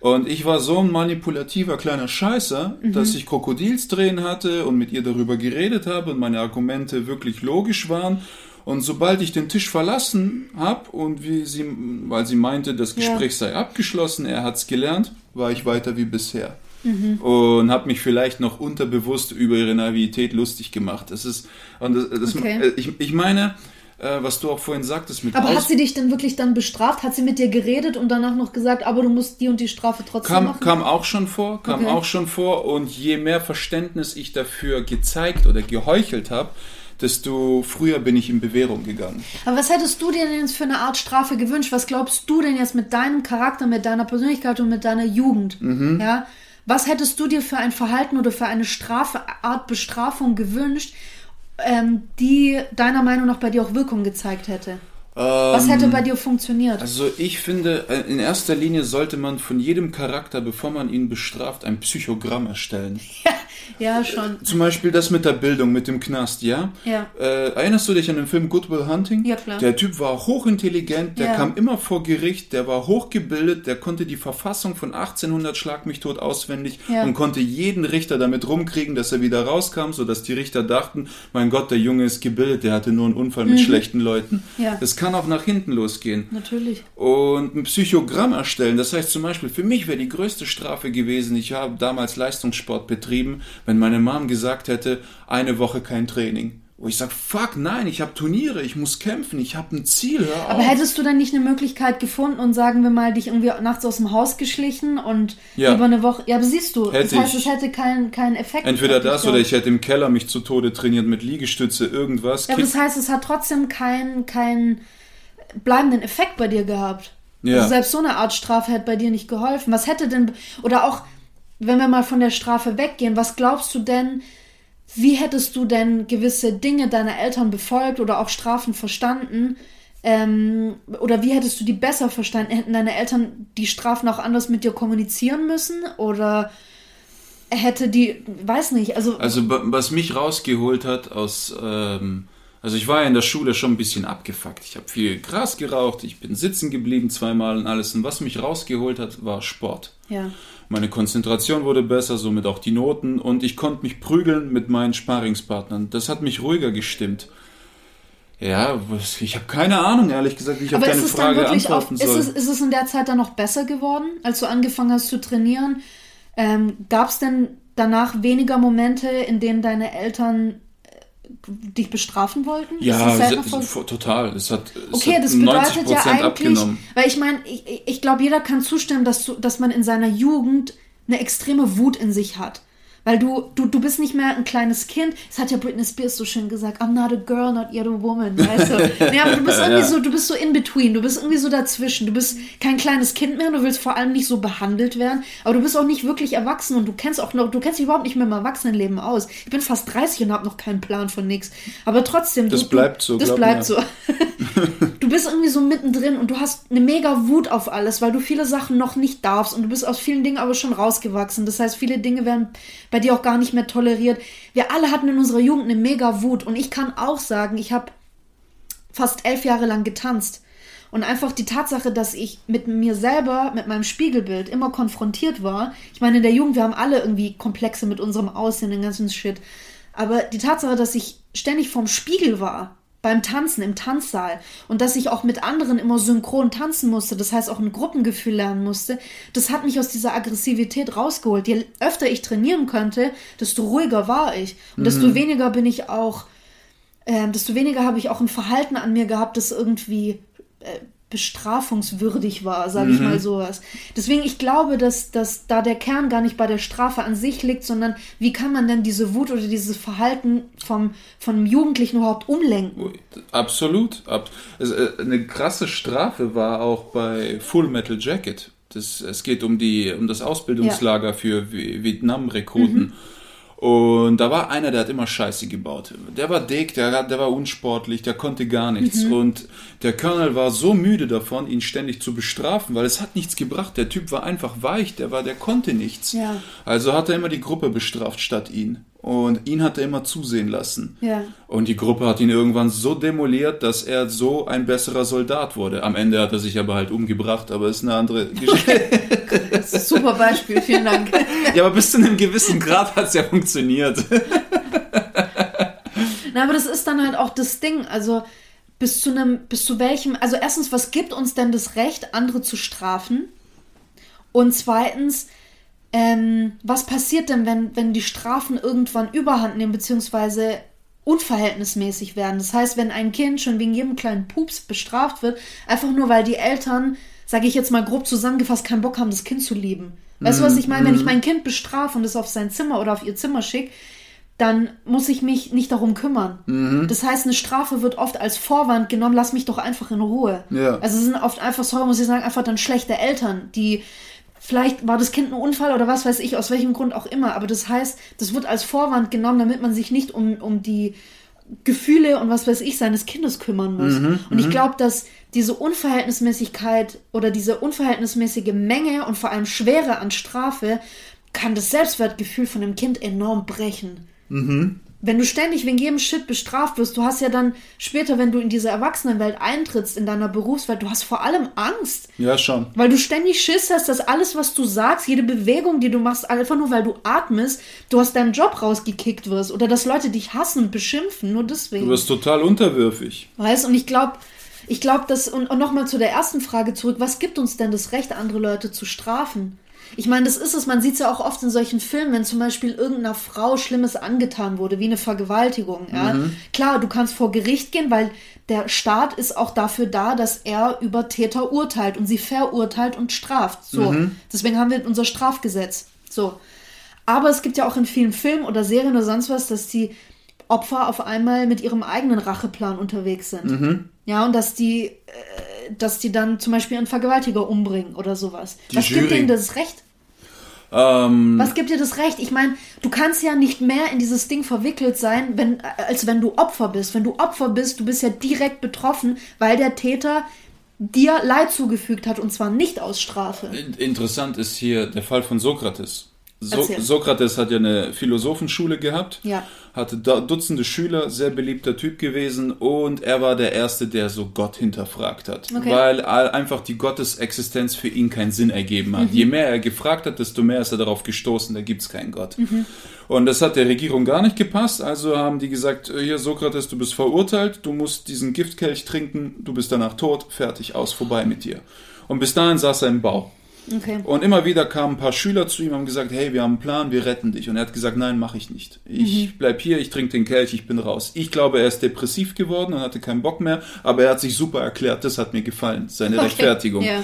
Und ich war so ein manipulativer kleiner Scheißer, Mhm. dass ich Krokodilstränen hatte und mit ihr darüber geredet habe und meine Argumente wirklich logisch waren. Und sobald ich den Tisch verlassen habe und wie sie, weil sie meinte, das Ja. Gespräch sei abgeschlossen, er hat's gelernt, war ich weiter wie bisher. Mhm. Und habe mich vielleicht noch unterbewusst über ihre Naivität lustig gemacht. Das ist, und das, das, Okay. äh, ich, ich meine, äh, was du auch vorhin sagtest mit aber Aus- hat sie dich denn wirklich dann bestraft? Hat sie mit dir geredet und danach noch gesagt, aber du musst die und die Strafe trotzdem Kam, machen? kam auch schon vor, kam Okay. auch schon vor. Und je mehr Verständnis ich dafür gezeigt oder geheuchelt habe, desto früher bin ich in Bewährung gegangen. Aber was hättest du dir denn jetzt für eine Art Strafe gewünscht? Was glaubst du denn jetzt mit deinem Charakter, mit deiner Persönlichkeit und mit deiner Jugend? Mhm. Ja? Was hättest du dir für ein Verhalten oder für eine Strafe, Art Bestrafung gewünscht, ähm, die deiner Meinung nach bei dir auch Wirkung gezeigt hätte? Was hätte bei dir funktioniert? Also ich finde, äh, in erster Linie sollte man von jedem Charakter, bevor man ihn bestraft, ein Psychogramm erstellen. [LAUGHS] ja, schon. Zum Beispiel das mit der Bildung, mit dem Knast, ja? Ja. Äh, erinnerst du dich an den Film Good Will Hunting? Ja, klar. Der Typ war hochintelligent, der Ja. kam immer vor Gericht, der war hochgebildet, der konnte die Verfassung von 1800 Schlag mich tot auswendig Ja. und konnte jeden Richter damit rumkriegen, dass er wieder rauskam, sodass die Richter dachten, mein Gott, der Junge ist gebildet, der hatte nur einen Unfall mit schlechten Leuten. Mhm. Ja. Das kann auch nach hinten losgehen Natürlich. und ein Psychogramm erstellen. Das heißt zum Beispiel, für mich wäre die größte Strafe gewesen, ich habe damals Leistungssport betrieben, wenn meine Mom gesagt hätte, eine Woche kein Training. Wo ich sage, fuck, nein, ich habe Turniere, ich muss kämpfen, ich habe ein Ziel, Aber hättest du dann nicht eine Möglichkeit gefunden und sagen wir mal, dich irgendwie nachts aus dem Haus geschlichen und Ja. über eine Woche. Ja, aber siehst du, Hätte das heißt, ich. es hätte keinen keinen Effekt. Entweder das gehabt. oder ich hätte im Keller mich zu Tode trainiert mit Liegestütze, irgendwas. Ja, aber das heißt, es hat trotzdem keinen keinen bleibenden Effekt bei dir gehabt. Ja. Also selbst so eine Art Strafe hätte bei dir nicht geholfen. Was hätte denn, oder auch, wenn wir mal von der Strafe weggehen, was glaubst du denn, wie hättest du denn gewisse Dinge deiner Eltern befolgt oder auch Strafen verstanden? Ähm, oder wie hättest du die besser verstanden? Hätten deine Eltern die Strafen auch anders mit dir kommunizieren müssen? Oder hätte die, weiß nicht, also, Also was mich rausgeholt hat aus, ähm, also ich war ja in der Schule schon ein bisschen abgefuckt. Ich habe viel Gras geraucht, ich bin sitzen geblieben zweimal und alles. Und was mich rausgeholt hat, war Sport. ja. Meine Konzentration wurde besser, somit auch die Noten und ich konnte mich prügeln mit meinen Sparingspartnern. Das hat mich ruhiger gestimmt. Ja, ich habe keine Ahnung, ehrlich gesagt, wie ich Aber auf ist deine Frage wirklich auf, antworten ist soll. es, ist es in der Zeit dann noch besser geworden, als du angefangen hast zu trainieren? Ähm, Gab es denn danach weniger Momente, in denen deine Eltern dich bestrafen wollten? Ja, total. Es hat, es Okay, hat das bedeutet ja 90% eigentlich, abgenommen. weil ich meine, ich, ich- glaube, jeder kann zustimmen, dass, dass man in seiner Jugend eine extreme Wut in sich hat. Weil du, du, du bist nicht mehr ein kleines Kind. Das hat ja Britney Spears so schön gesagt. I'm not a girl, not yet a woman. Weißt du? [LAUGHS] nee, aber du bist irgendwie so, du bist so in between. Du bist irgendwie so dazwischen. Du bist kein kleines Kind mehr. Du willst vor allem nicht so behandelt werden. Aber du bist auch nicht wirklich erwachsen und du kennst auch noch, du kennst dich überhaupt nicht mehr im Erwachsenenleben aus. Ich bin fast 30 und habe noch keinen Plan von nichts. Aber trotzdem. Das du, bleibt so, das bleibt mir. so. [LAUGHS] du bist irgendwie so mittendrin und du hast eine mega Wut auf alles, weil du viele Sachen noch nicht darfst und du bist aus vielen Dingen aber schon rausgewachsen. Das heißt, viele Dinge werden bei dir auch gar nicht mehr toleriert. Wir alle hatten in unserer Jugend eine mega Wut und ich kann auch sagen, ich habe fast elf Jahre lang getanzt. Und einfach die Tatsache, dass ich mit mir selber, mit meinem Spiegelbild immer konfrontiert war. Ich meine, in der Jugend, wir haben alle irgendwie Komplexe mit unserem Aussehen, den ganzen Shit. Aber die Tatsache, dass ich ständig vorm Spiegel war, beim Tanzen, im Tanzsaal, und dass ich auch mit anderen immer synchron tanzen musste, das heißt auch ein Gruppengefühl lernen musste, das hat mich aus dieser Aggressivität rausgeholt. Je öfter ich trainieren konnte, desto ruhiger war ich. Und desto weniger bin ich auch ähm, desto weniger habe ich auch ein Verhalten an mir gehabt, das irgendwie äh, bestrafungswürdig war, sage ich mal sowas. Deswegen, ich glaube, dass, dass da der Kern gar nicht bei der Strafe an sich liegt, sondern wie kann man denn diese Wut oder dieses Verhalten vom, vom Jugendlichen überhaupt umlenken? Absolut. Ab, äh, eine krasse Strafe war auch bei Full Metal Jacket. Das, es geht um, die, um das Ausbildungslager für Vi- Vietnam-Rekruten. Und da war einer, der hat immer Scheiße gebaut. Der war dick, der, der war unsportlich, der konnte gar nichts. Und der Colonel war so müde davon, ihn ständig zu bestrafen, weil es hat nichts gebracht. Der Typ war einfach weich, der war, der konnte nichts. Ja. Also hat er immer die Gruppe bestraft statt ihn. Und ihn hat er immer zusehen lassen. Ja. Und die Gruppe hat ihn irgendwann so demoliert, dass er so ein besserer Soldat wurde. Am Ende hat er sich aber halt umgebracht, aber ist eine andere [LAUGHS] Geschichte. Ein super Beispiel, vielen Dank. ja, aber bis zu einem gewissen Grad hat es ja funktioniert. Na, aber das ist dann halt auch das Ding. Also bis zu einem, bis zu welchem, also erstens, was gibt uns denn das Recht, andere zu strafen? Und zweitens, ähm, was passiert denn, wenn, wenn die Strafen irgendwann überhand nehmen, beziehungsweise unverhältnismäßig werden? Das heißt, wenn ein Kind schon wegen jedem kleinen Pups bestraft wird, einfach nur weil die Eltern, sage ich jetzt mal grob zusammengefasst, keinen Bock haben, das Kind zu lieben. Weißt du, was ich meine? Wenn ich mein Kind bestrafe und es auf sein Zimmer oder auf ihr Zimmer schicke, dann muss ich mich nicht darum kümmern. Das heißt, eine Strafe wird oft als Vorwand genommen, lass mich doch einfach in Ruhe. Ja. Also es sind oft einfach, sorry, muss ich sagen, einfach dann schlechte Eltern, die vielleicht war das Kind ein Unfall oder was weiß ich, aus welchem Grund auch immer, aber das heißt, das wird als Vorwand genommen, damit man sich nicht um, um die Gefühle und was weiß ich seines Kindes kümmern muss. und ich glaube, dass diese Unverhältnismäßigkeit oder diese unverhältnismäßige Menge und vor allem Schwere an Strafe kann das Selbstwertgefühl von dem Kind enorm brechen. Wenn du ständig wegen jedem Shit bestraft wirst, du hast ja dann später, wenn du in diese Erwachsenenwelt eintrittst, in deiner Berufswelt, du hast vor allem Angst. ja, schon. Weil du ständig Schiss hast, dass alles, was du sagst, jede Bewegung, die du machst, einfach nur weil du atmest, du aus deinem Job rausgekickt wirst oder dass Leute dich hassen und beschimpfen, nur deswegen. Du wirst total unterwürfig. Weißt und ich glaube, ich glaube, dass, und, und nochmal zu der ersten Frage zurück, was gibt uns denn das Recht, andere Leute zu strafen? Ich meine, das ist es, man sieht es ja auch oft in solchen Filmen, wenn zum Beispiel irgendeiner Frau Schlimmes angetan wurde, wie eine Vergewaltigung. Ja? Klar, du kannst vor Gericht gehen, weil der Staat ist auch dafür da, dass er über Täter urteilt und sie verurteilt und straft. So. Deswegen haben wir unser Strafgesetz. So. Aber es gibt ja auch in vielen Filmen oder Serien oder sonst was, dass die Opfer auf einmal mit ihrem eigenen Racheplan unterwegs sind. Ja, und dass die, äh, dass die dann zum Beispiel einen Vergewaltiger umbringen oder sowas. Die Was gibt Jury. denen das Recht? Ähm, Was gibt dir das Recht? Ich meine, du kannst ja nicht mehr in dieses Ding verwickelt sein, wenn, als wenn du Opfer bist. Wenn du Opfer bist, du bist ja direkt betroffen, weil der Täter dir Leid zugefügt hat und zwar nicht aus Strafe. Interessant ist hier der Fall von Sokrates. So Erzähl. Sokrates hat ja eine Philosophenschule gehabt, Ja. hatte Dutzende Schüler, sehr beliebter Typ gewesen und er war der Erste, der so Gott hinterfragt hat, Okay. weil einfach die Gottesexistenz für ihn keinen Sinn ergeben hat. Je mehr er gefragt hat, desto mehr ist er darauf gestoßen, da gibt's keinen Gott. Und das hat der Regierung gar nicht gepasst, also haben die gesagt, äh, hier Sokrates, du bist verurteilt, du musst diesen Giftkelch trinken, du bist danach tot, fertig, aus, vorbei mit dir. Und bis dahin saß er im Bau. Okay. Und immer wieder kamen ein paar Schüler zu ihm und haben gesagt, hey, wir haben einen Plan, wir retten dich. Und er hat gesagt, nein, mache ich nicht. Ich bleib hier, ich trinke den Kelch, ich bin raus. Ich glaube, er ist depressiv geworden und hatte keinen Bock mehr, aber er hat sich super erklärt, das hat mir gefallen, seine Okay, Rechtfertigung. ja.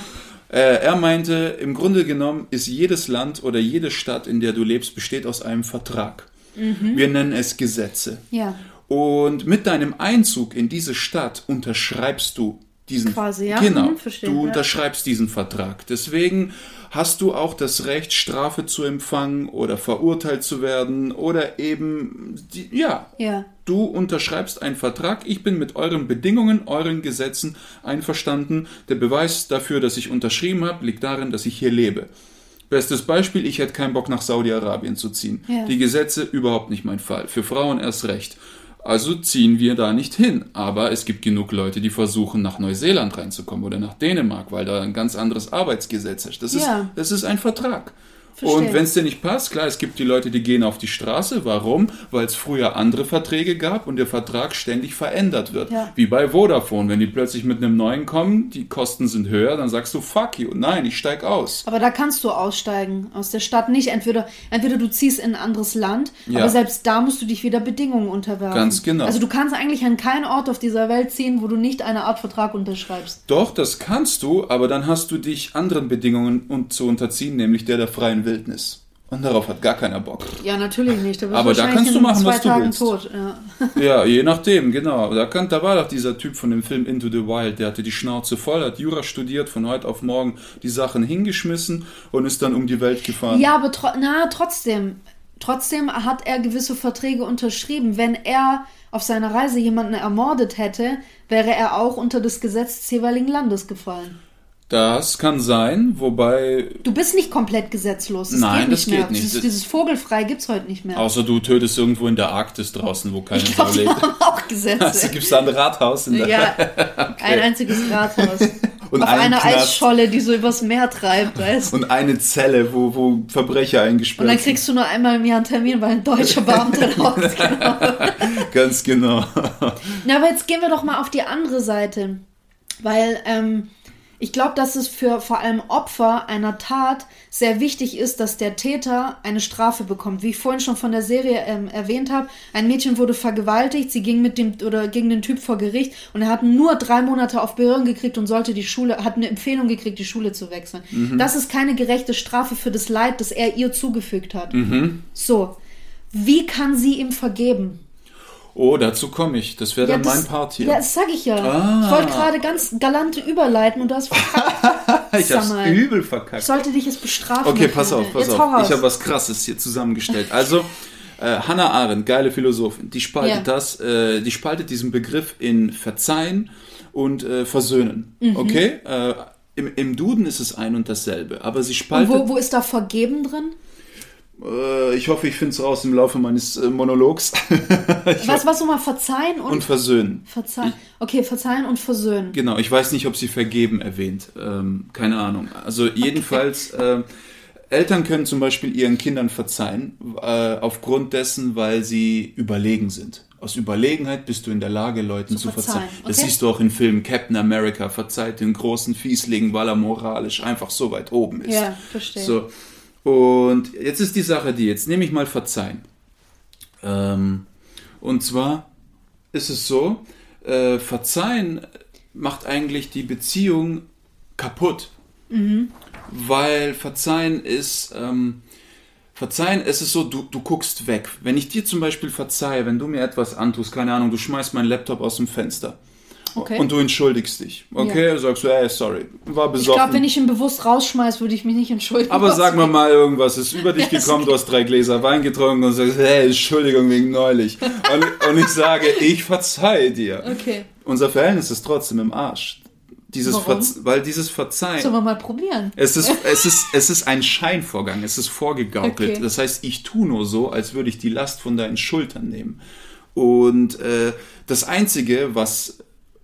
Äh, er meinte, im Grunde genommen ist jedes Land oder jede Stadt, in der du lebst, besteht aus einem Vertrag. Wir nennen es Gesetze. Ja. Und mit deinem Einzug in diese Stadt unterschreibst du diesen Quasi, ja. Genau. Mhm, verstehe, du ja. unterschreibst diesen Vertrag. Deswegen hast du auch das Recht, Strafe zu empfangen oder verurteilt zu werden oder eben die, ja. Ja. Du unterschreibst einen Vertrag, ich bin mit euren Bedingungen, euren Gesetzen einverstanden. Der Beweis dafür, dass ich unterschrieben habe, liegt darin, dass ich hier lebe. Bestes Beispiel, ich hätte keinen Bock nach Saudi-Arabien zu ziehen. Ja. Die Gesetze überhaupt nicht mein Fall. Für Frauen erst recht. Also ziehen wir da nicht hin. Aber es gibt genug Leute, die versuchen, nach Neuseeland reinzukommen oder nach Dänemark, weil da ein ganz anderes Arbeitsgesetz ist. Das, Ja. ist, das ist ein Vertrag. Verstehe. Und wenn es dir nicht passt, klar, es gibt die Leute, die gehen auf die Straße. Warum? Weil es früher andere Verträge gab und der Vertrag ständig verändert wird. Ja. Wie bei Vodafone. Wenn die plötzlich mit einem neuen kommen, die Kosten sind höher, dann sagst du, fuck you. Nein, ich steig aus. Aber da kannst du aussteigen aus der Stadt nicht. Entweder, entweder du ziehst in ein anderes Land, Ja. aber selbst da musst du dich wieder Bedingungen unterwerfen. Ganz genau. Also du kannst eigentlich an keinen Ort auf dieser Welt ziehen, wo du nicht eine Art Vertrag unterschreibst. Doch, das kannst du, aber dann hast du dich anderen Bedingungen un- zu unterziehen, nämlich der der freien Wildnis. Und darauf hat gar keiner Bock. Ja, natürlich nicht. Da Aber da kannst du machen, was du Tagen willst. tot. Ja. [LAUGHS] Ja, je nachdem, genau. Da, kann, da war doch dieser Typ von dem Film Into the Wild, der hatte die Schnauze voll, hat Jura studiert, von heute auf morgen die Sachen hingeschmissen und ist dann um die Welt gefahren. Ja, aber tro na, trotzdem. Trotzdem hat er gewisse Verträge unterschrieben. Wenn er auf seiner Reise jemanden ermordet hätte, wäre er auch unter das Gesetz des jeweiligen Landes gefallen. Das kann sein, wobei, Du bist nicht komplett gesetzlos. Das Nein, geht nicht das geht mehr. nicht. Dieses, dieses Vogelfrei gibt's heute nicht mehr. außer du tötest irgendwo in der Arktis draußen, wo keine Sau lebt. [LAUGHS] auch Also Gesetze. gibt es da ein Rathaus in der ja, [LAUGHS] ein einziges Rathaus. [LAUGHS] Und Auf einer. Eisscholle, die so übers Meer treibt, weißt du? und eine Zelle, wo, wo Verbrecher eingesperrt Und dann sind. kriegst du nur einmal im Jahr einen Termin, weil ein deutscher Beamter rauskommt. Ganz genau. Na, aber jetzt gehen wir doch mal auf die andere Seite. Weil ähm, ich glaube, dass es für vor allem Opfer einer Tat sehr wichtig ist, dass der Täter eine Strafe bekommt. Wie ich vorhin schon von der Serie ähm, erwähnt habe, ein Mädchen wurde vergewaltigt, sie ging mit dem oder gegen den Typ vor Gericht und er hat nur drei Monate auf Behörden gekriegt und sollte die Schule, hat eine Empfehlung gekriegt, die Schule zu wechseln. Das ist keine gerechte Strafe für das Leid, das er ihr zugefügt hat. So. Wie kann sie ihm vergeben? Oh, dazu komme ich. Das wäre dann mein Part hier. Ja, das sag ich ja. Ah. Ich wollte gerade ganz galante überleiten und du hast verkackt. [LAUGHS] ich hab's übel Ich verkackt. sollte dich jetzt bestrafen. Okay, pass auf, pass jetzt auf. Ich habe was Krasses hier zusammengestellt. Also, äh, Hannah Arendt, geile Philosophin, die spaltet Ja. das, äh, die spaltet diesen Begriff in Verzeihen und äh, Versöhnen. Mhm. Okay? Äh, im, Im Duden ist es ein und dasselbe, aber sie und spaltet. wo, wo ist da Vergeben drin? Äh, ich hoffe, ich finde es raus im Laufe meines äh, Monologs. [LAUGHS] Ich Was, was nochmal verzeihen und, und versöhnen. verzeihen? Okay, verzeihen und versöhnen. Genau, ich weiß nicht, ob sie vergeben erwähnt. Ähm, keine Ahnung. Also jedenfalls, ähm, Eltern können zum Beispiel ihren Kindern verzeihen, äh, aufgrund dessen, weil sie überlegen sind. Aus Überlegenheit bist du in der Lage, Leuten Zu zu verzeihen. verzeihen, Das okay. siehst du auch in Filmen Captain America, verzeiht den großen Fiesling, weil er moralisch einfach so weit oben ist. Ja, verstehe. So. Und jetzt ist die Sache die, jetzt nehme ich mal Verzeihen. Ähm, und zwar ist es so, äh, Verzeihen macht eigentlich die Beziehung kaputt. Weil Verzeihen ist, ähm, Verzeihen, es ist so, du, du guckst weg. Wenn ich dir zum Beispiel verzeihe, wenn du mir etwas antust, keine Ahnung, du schmeißt meinen Laptop aus dem Fenster Okay. und du entschuldigst dich, okay, sagst du, ey, sorry, war ich besoffen. glaube, wenn ich ihn bewusst rausschmeiß, würde ich mich nicht entschuldigen. Aber sag mal mal irgendwas, ist über dich [LAUGHS] Ja, gekommen, du hast drei Gläser Wein getrunken und sagst, hey, Entschuldigung wegen neulich. Und, und ich sage, ich verzeihe dir. Okay. Unser Verhältnis ist trotzdem im Arsch. Dieses Warum? Weil dieses Verzeihen, Sollen wir mal probieren? es ist, [LAUGHS] es ist, es ist ein Scheinvorgang, es ist vorgegaukelt. Okay. Das heißt, ich tue nur so, als würde ich die Last von deinen Schultern nehmen. Und äh, das Einzige, was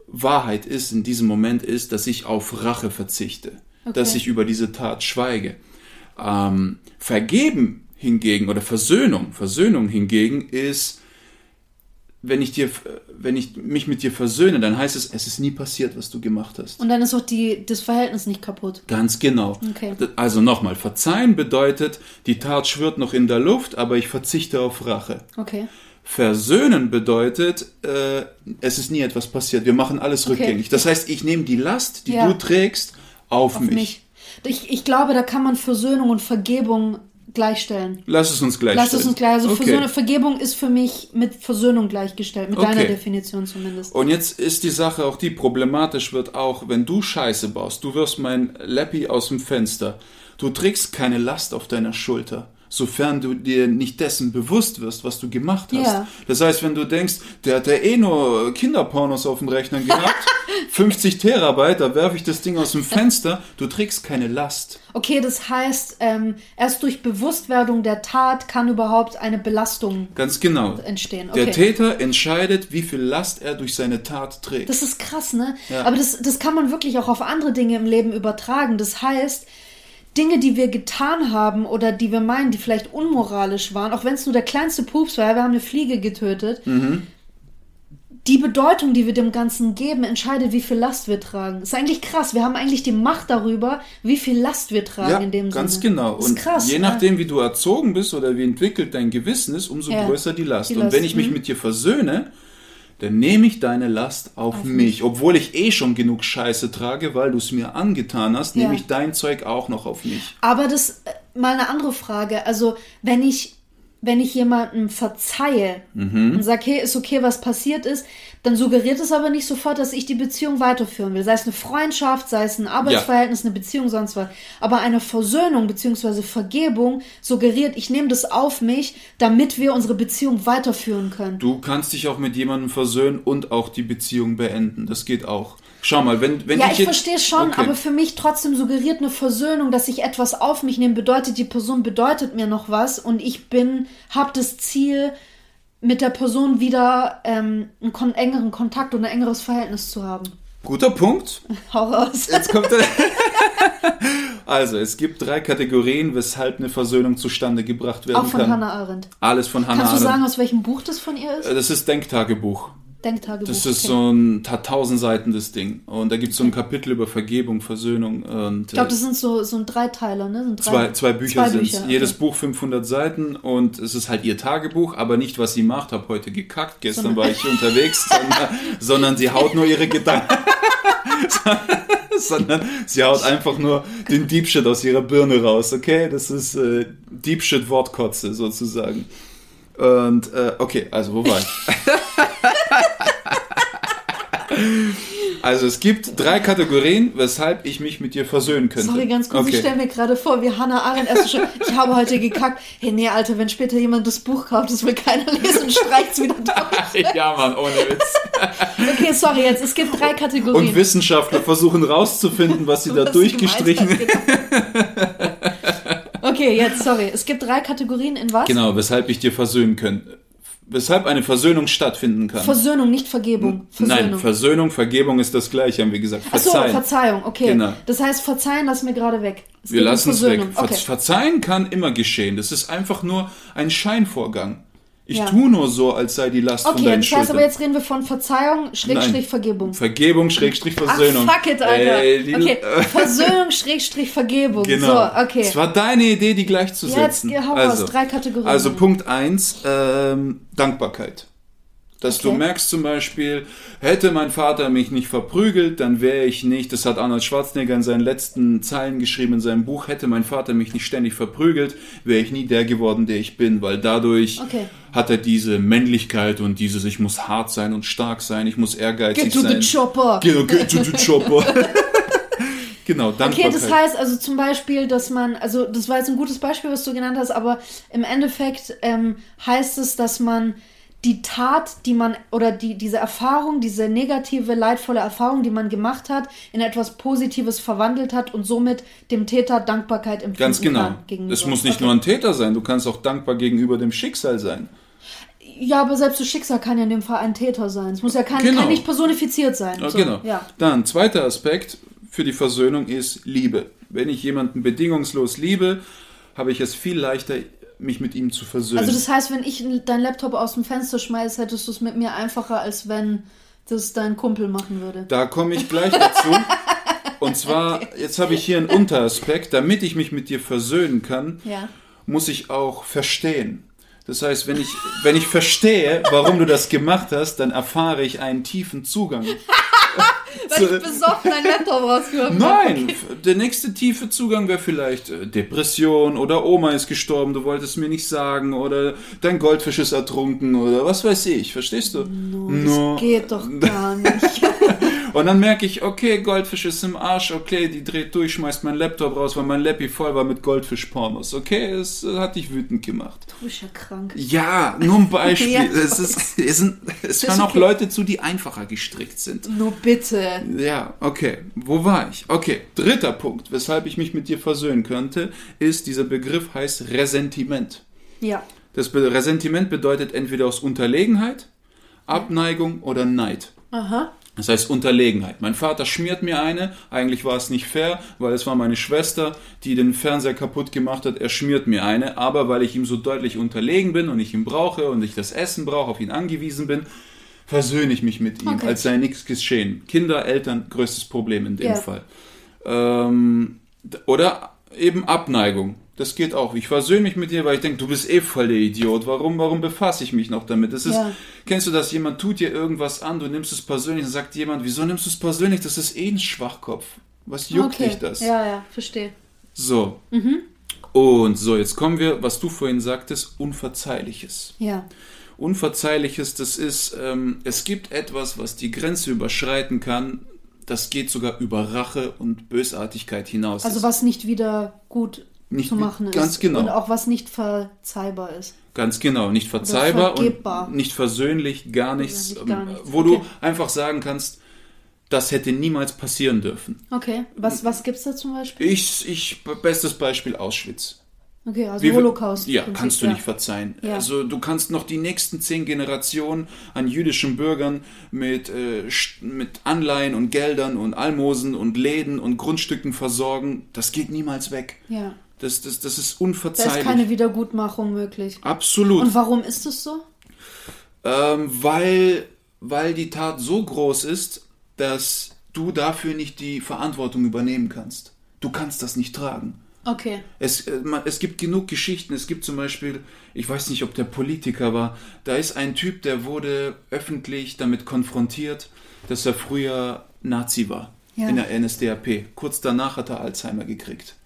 Wahrheit ist in diesem Moment, ist, dass ich auf Rache verzichte, dass ich über diese Tat schweige. Ähm, Vergeben hingegen oder Versöhnung, Versöhnung hingegen ist, wenn ich dir, wenn ich mich mit dir versöhne, dann heißt es, es ist nie passiert, was du gemacht hast. Und dann ist auch die, das Verhältnis nicht kaputt. Ganz genau. Okay. Also nochmal, verzeihen bedeutet, die Tat schwirrt noch in der Luft, aber ich verzichte auf Rache. Okay. Versöhnen bedeutet, äh, es ist nie etwas passiert. Wir machen alles Okay. rückgängig. Das heißt, ich nehme die Last, die Ja. du trägst, auf, Auf mich. mich. Ich, ich glaube, da kann man Versöhnung und Vergebung gleichstellen. Lass es uns gleich Lass es uns gleich. Also okay. Versöhnung, Vergebung ist für mich mit Versöhnung gleichgestellt, mit Okay. deiner Definition zumindest. Und jetzt ist die Sache auch die, problematisch wird auch, wenn du Scheiße baust, du wirst mein Leppi aus dem Fenster, du trägst keine Last auf deiner Schulter, sofern du dir nicht dessen bewusst wirst, was du gemacht hast. Ja. Das heißt, wenn du denkst, der hat ja eh nur Kinderpornos auf dem Rechner gehabt, [LAUGHS] 50 Terabyte, da werfe ich das Ding aus dem Fenster, du trägst keine Last. Okay, das heißt, ähm, erst durch Bewusstwerdung der Tat kann überhaupt eine Belastung Ganz genau. entstehen. Der Okay. Täter entscheidet, wie viel Last er durch seine Tat trägt. Das ist krass, ne? Ja. Aber das, das kann man wirklich auch auf andere Dinge im Leben übertragen. Das heißt, Dinge, die wir getan haben oder die wir meinen, die vielleicht unmoralisch waren, auch wenn es nur der kleinste Pups war, wir haben eine Fliege getötet, die Bedeutung, die wir dem Ganzen geben, entscheidet, wie viel Last wir tragen. Ist eigentlich krass. Wir haben eigentlich die Macht darüber, wie viel Last wir tragen Ja, in dem ganz Sinne. genau. Ist Und krass. je ja. nachdem, wie du erzogen bist oder wie entwickelt dein Gewissen ist, umso Ja, größer die Last. die Und Last, wenn ich mich mhm. mit dir versöhne, dann nehme ich deine Last auf, mich. Obwohl ich eh schon genug Scheiße trage, weil du es mir angetan hast, nehme Ja. ich dein Zeug auch noch auf mich. Aber das äh, mal eine andere Frage. Also, wenn ich, wenn ich jemandem verzeihe Mhm. und sage, hey, ist okay, was passiert ist, dann suggeriert es aber nicht sofort, dass ich die Beziehung weiterführen will. Sei es eine Freundschaft, sei es ein Arbeitsverhältnis, eine Beziehung, sonst was. Aber eine Versöhnung bzw. Vergebung suggeriert, ich nehme das auf mich, damit wir unsere Beziehung weiterführen können. Du kannst dich auch mit jemandem versöhnen und auch die Beziehung beenden. Das geht auch. Schau mal, wenn, wenn Ja, ich ich jetzt- verstehe schon, Okay. aber für mich trotzdem suggeriert eine Versöhnung, dass ich etwas auf mich nehme, bedeutet, die Person bedeutet mir noch was und ich bin, habe das Ziel, mit der Person wieder ähm, einen kon engeren Kontakt und ein engeres Verhältnis zu haben. Guter Punkt. [LAUGHS] Hau raus. Jetzt kommt der [LAUGHS] Also, es gibt drei Kategorien, weshalb eine Versöhnung zustande gebracht werden Auch von kann. Hannah Arendt. Alles von Hannah Kannst du sagen, Arendt. aus welchem Buch das von ihr ist? Das ist Denktagebuch. Denktagebuch. Das ist okay. so ein hat tausend Seiten das Ding. Und da gibt es so ein Kapitel über Vergebung, Versöhnung und Ich glaube, äh, das sind so, so ein Dreiteiler, ne? Sind drei, zwei, zwei Bücher sind okay. Jedes Buch 500 Seiten und es ist halt ihr Tagebuch, aber nicht, was sie macht. Hab heute gekackt, gestern Sondern- war ich unterwegs, sondern, [LAUGHS] sondern sie haut nur ihre Gedanken. [LAUGHS] sondern sie haut einfach nur den Deep Shit aus ihrer Birne raus, okay? Das ist äh, Deep Shit Wortkotze sozusagen. Und äh, okay, also wo war ich? Also es gibt drei Kategorien, weshalb ich mich mit dir versöhnen könnte. Sorry, ganz kurz, ich Okay. stelle mir gerade vor, wie Hannah Arendt erst schon, ich habe heute gekackt. Hey, nee, Alter, wenn später jemand das Buch kauft, das will keiner lesen, streicht's wieder durch. [LAUGHS] Ja, Mann, ohne Witz. Okay, sorry, jetzt, es gibt drei Kategorien. Und Wissenschaftler versuchen rauszufinden, was sie da Was du durchgestrichen genau. [LAUGHS] Okay, jetzt, sorry. Es gibt drei Kategorien in was? Genau, weshalb ich dir versöhnen könnte. Weshalb eine Versöhnung stattfinden kann. Versöhnung, nicht Vergebung. Versöhnung. Nein, Versöhnung, Vergebung ist das gleiche, haben wir gesagt. Verzeihen. Verzeihung, okay. Genau. Das heißt, verzeihen lassen wir gerade weg. Es wir lassen es weg. Ver Okay. Verzeihen kann immer geschehen. Das ist einfach nur ein Scheinvorgang. Ich Ja. tue nur so, als sei die Last von Okay, deinen das heißt aber Schultern. jetzt reden wir von Verzeihung, Schrägstrich. Vergebung. Vergebung, Schrägstrich, Versöhnung. Ach, fuck it, Alter. Ey, die- okay, [LAUGHS] Versöhnung, Schrägstrich, Vergebung. Genau. So, okay. Es war deine Idee, die gleichzusetzen. Jetzt hau raus, also, drei Kategorien. Also Punkt 1, ähm, Dankbarkeit. Dass du Okay. merkst zum Beispiel, hätte mein Vater mich nicht verprügelt, dann wäre ich nicht, das hat Arnold Schwarzenegger in seinen letzten Zeilen geschrieben in seinem Buch, hätte mein Vater mich nicht ständig verprügelt, wäre ich nie der geworden, der ich bin, weil dadurch Okay. hat er diese Männlichkeit und dieses, ich muss hart sein und stark sein, ich muss ehrgeizig Get to sein. the chopper. Genau, get to the chopper. [LAUGHS] genau, Dankbarkeit. Okay, das heißt also zum Beispiel, dass man, also das war jetzt ein gutes Beispiel, was du genannt hast, aber im Endeffekt ähm, heißt es, dass man die Tat, die man oder die diese Erfahrung, diese negative, leidvolle Erfahrung, die man gemacht hat, in etwas Positives verwandelt hat und somit dem Täter Dankbarkeit empfinden Ganz genau. kann. Es muss nicht Okay. nur ein Täter sein, du kannst auch dankbar gegenüber dem Schicksal sein. Ja, aber selbst das Schicksal kann ja in dem Fall ein Täter sein. Es muss ja kein, Genau. kann nicht personifiziert sein. So, genau. Ja. Dann, zweiter Aspekt für die Versöhnung ist Liebe. Wenn ich jemanden bedingungslos liebe, habe ich es viel leichter, mich mit ihm zu versöhnen. Also das heißt, wenn ich deinen Laptop aus dem Fenster schmeiße, hättest du es mit mir einfacher, als wenn das dein Kumpel machen würde. da komme ich gleich dazu. Und zwar, jetzt habe ich hier einen Unteraspekt. Damit ich mich mit dir versöhnen kann, Ja. muss ich auch verstehen. Das heißt, wenn ich, wenn ich verstehe, warum du das gemacht hast, dann erfahre ich einen tiefen Zugang. [LAUGHS] Weil ich besoffen deinen Laptop rausgehoben Nein, der nächste tiefe Zugang wäre vielleicht äh, Depression oder Oma ist gestorben, du wolltest mir nicht sagen oder dein Goldfisch ist ertrunken oder was weiß ich, verstehst du? No. Das geht doch gar nicht. [LAUGHS] Und dann merke ich, okay, Goldfisch ist im Arsch, okay, die dreht durch, schmeißt mein Laptop raus, weil mein Lappi voll war mit Goldfisch-Pornos, okay, es äh, hat dich wütend gemacht. Du bist ja krank. Ja, nur ein [LAUGHS] Beispiel. Ja. es, ist, es, sind, es hören auch okay. Leute zu, die einfacher gestrickt sind. Nur bitte. Ja, okay. Wo war ich? Okay, dritter Punkt, weshalb ich mich mit dir versöhnen könnte, ist, dieser Begriff heißt Ressentiment. Ja. Das Be Ressentiment bedeutet entweder aus Unterlegenheit, Abneigung oder Neid. Aha. Das heißt Unterlegenheit. Mein Vater schmiert mir eine. Eigentlich war es nicht fair, weil es war meine Schwester, die den Fernseher kaputt gemacht hat. Er schmiert mir eine. Aber weil ich ihm so deutlich unterlegen bin und ich ihn brauche und ich das Essen brauche, auf ihn angewiesen bin, versöhne ich mich mit ihm, Okay. als sei nichts geschehen. Kinder, Eltern, größtes Problem in dem Ja. Fall. Ähm, oder eben Abneigung. Das geht auch. Ich versöhne mich mit dir, weil ich denke, du bist eh voll der Idiot. Warum, warum befasse ich mich noch damit? Das ist, Ja. kennst du das? Jemand tut dir irgendwas an, du nimmst es persönlich und sagt jemand, wieso nimmst du es persönlich? Das ist eh ein Schwachkopf. Was juckt okay. dich das? Ja, ja, verstehe. So. Und so, jetzt kommen wir, was du vorhin sagtest, Unverzeihliches. Ja. Unverzeihliches, das ist, ähm, es gibt etwas, was die Grenze überschreiten kann. Das geht sogar über Rache und Bösartigkeit hinaus. Also was nicht wieder gut Nicht zu machen ist. ganz genau. Und auch was nicht verzeihbar ist. Ganz genau, nicht verzeihbar und nicht versöhnlich, gar nichts, nicht gar ähm, nichts. wo du Okay. einfach sagen kannst, das hätte niemals passieren dürfen. Okay. Was, was gibt's da zum Beispiel? Ich, ich bestes Beispiel Auschwitz. Okay, also Wie Holocaust. Ja, Prinzip, kannst du ja. nicht verzeihen. Ja. Also du kannst noch die nächsten zehn Generationen an jüdischen Bürgern mit, äh, mit Anleihen und Geldern und Almosen und Läden und Grundstücken versorgen. Das geht niemals weg. Ja. Das, das, das ist Da unverzeihlich. ist keine Wiedergutmachung möglich. Absolut. Und warum ist es so? Ähm, weil, weil die Tat so groß ist, dass du dafür nicht die Verantwortung übernehmen kannst. Du kannst das nicht tragen. Okay. Es, äh, es gibt genug Geschichten. Es gibt zum Beispiel, ich weiß nicht, ob der Politiker war, da ist ein Typ, der wurde öffentlich damit konfrontiert, dass er früher Nazi war Ja. in der NSDAP. Kurz danach hat er Alzheimer gekriegt.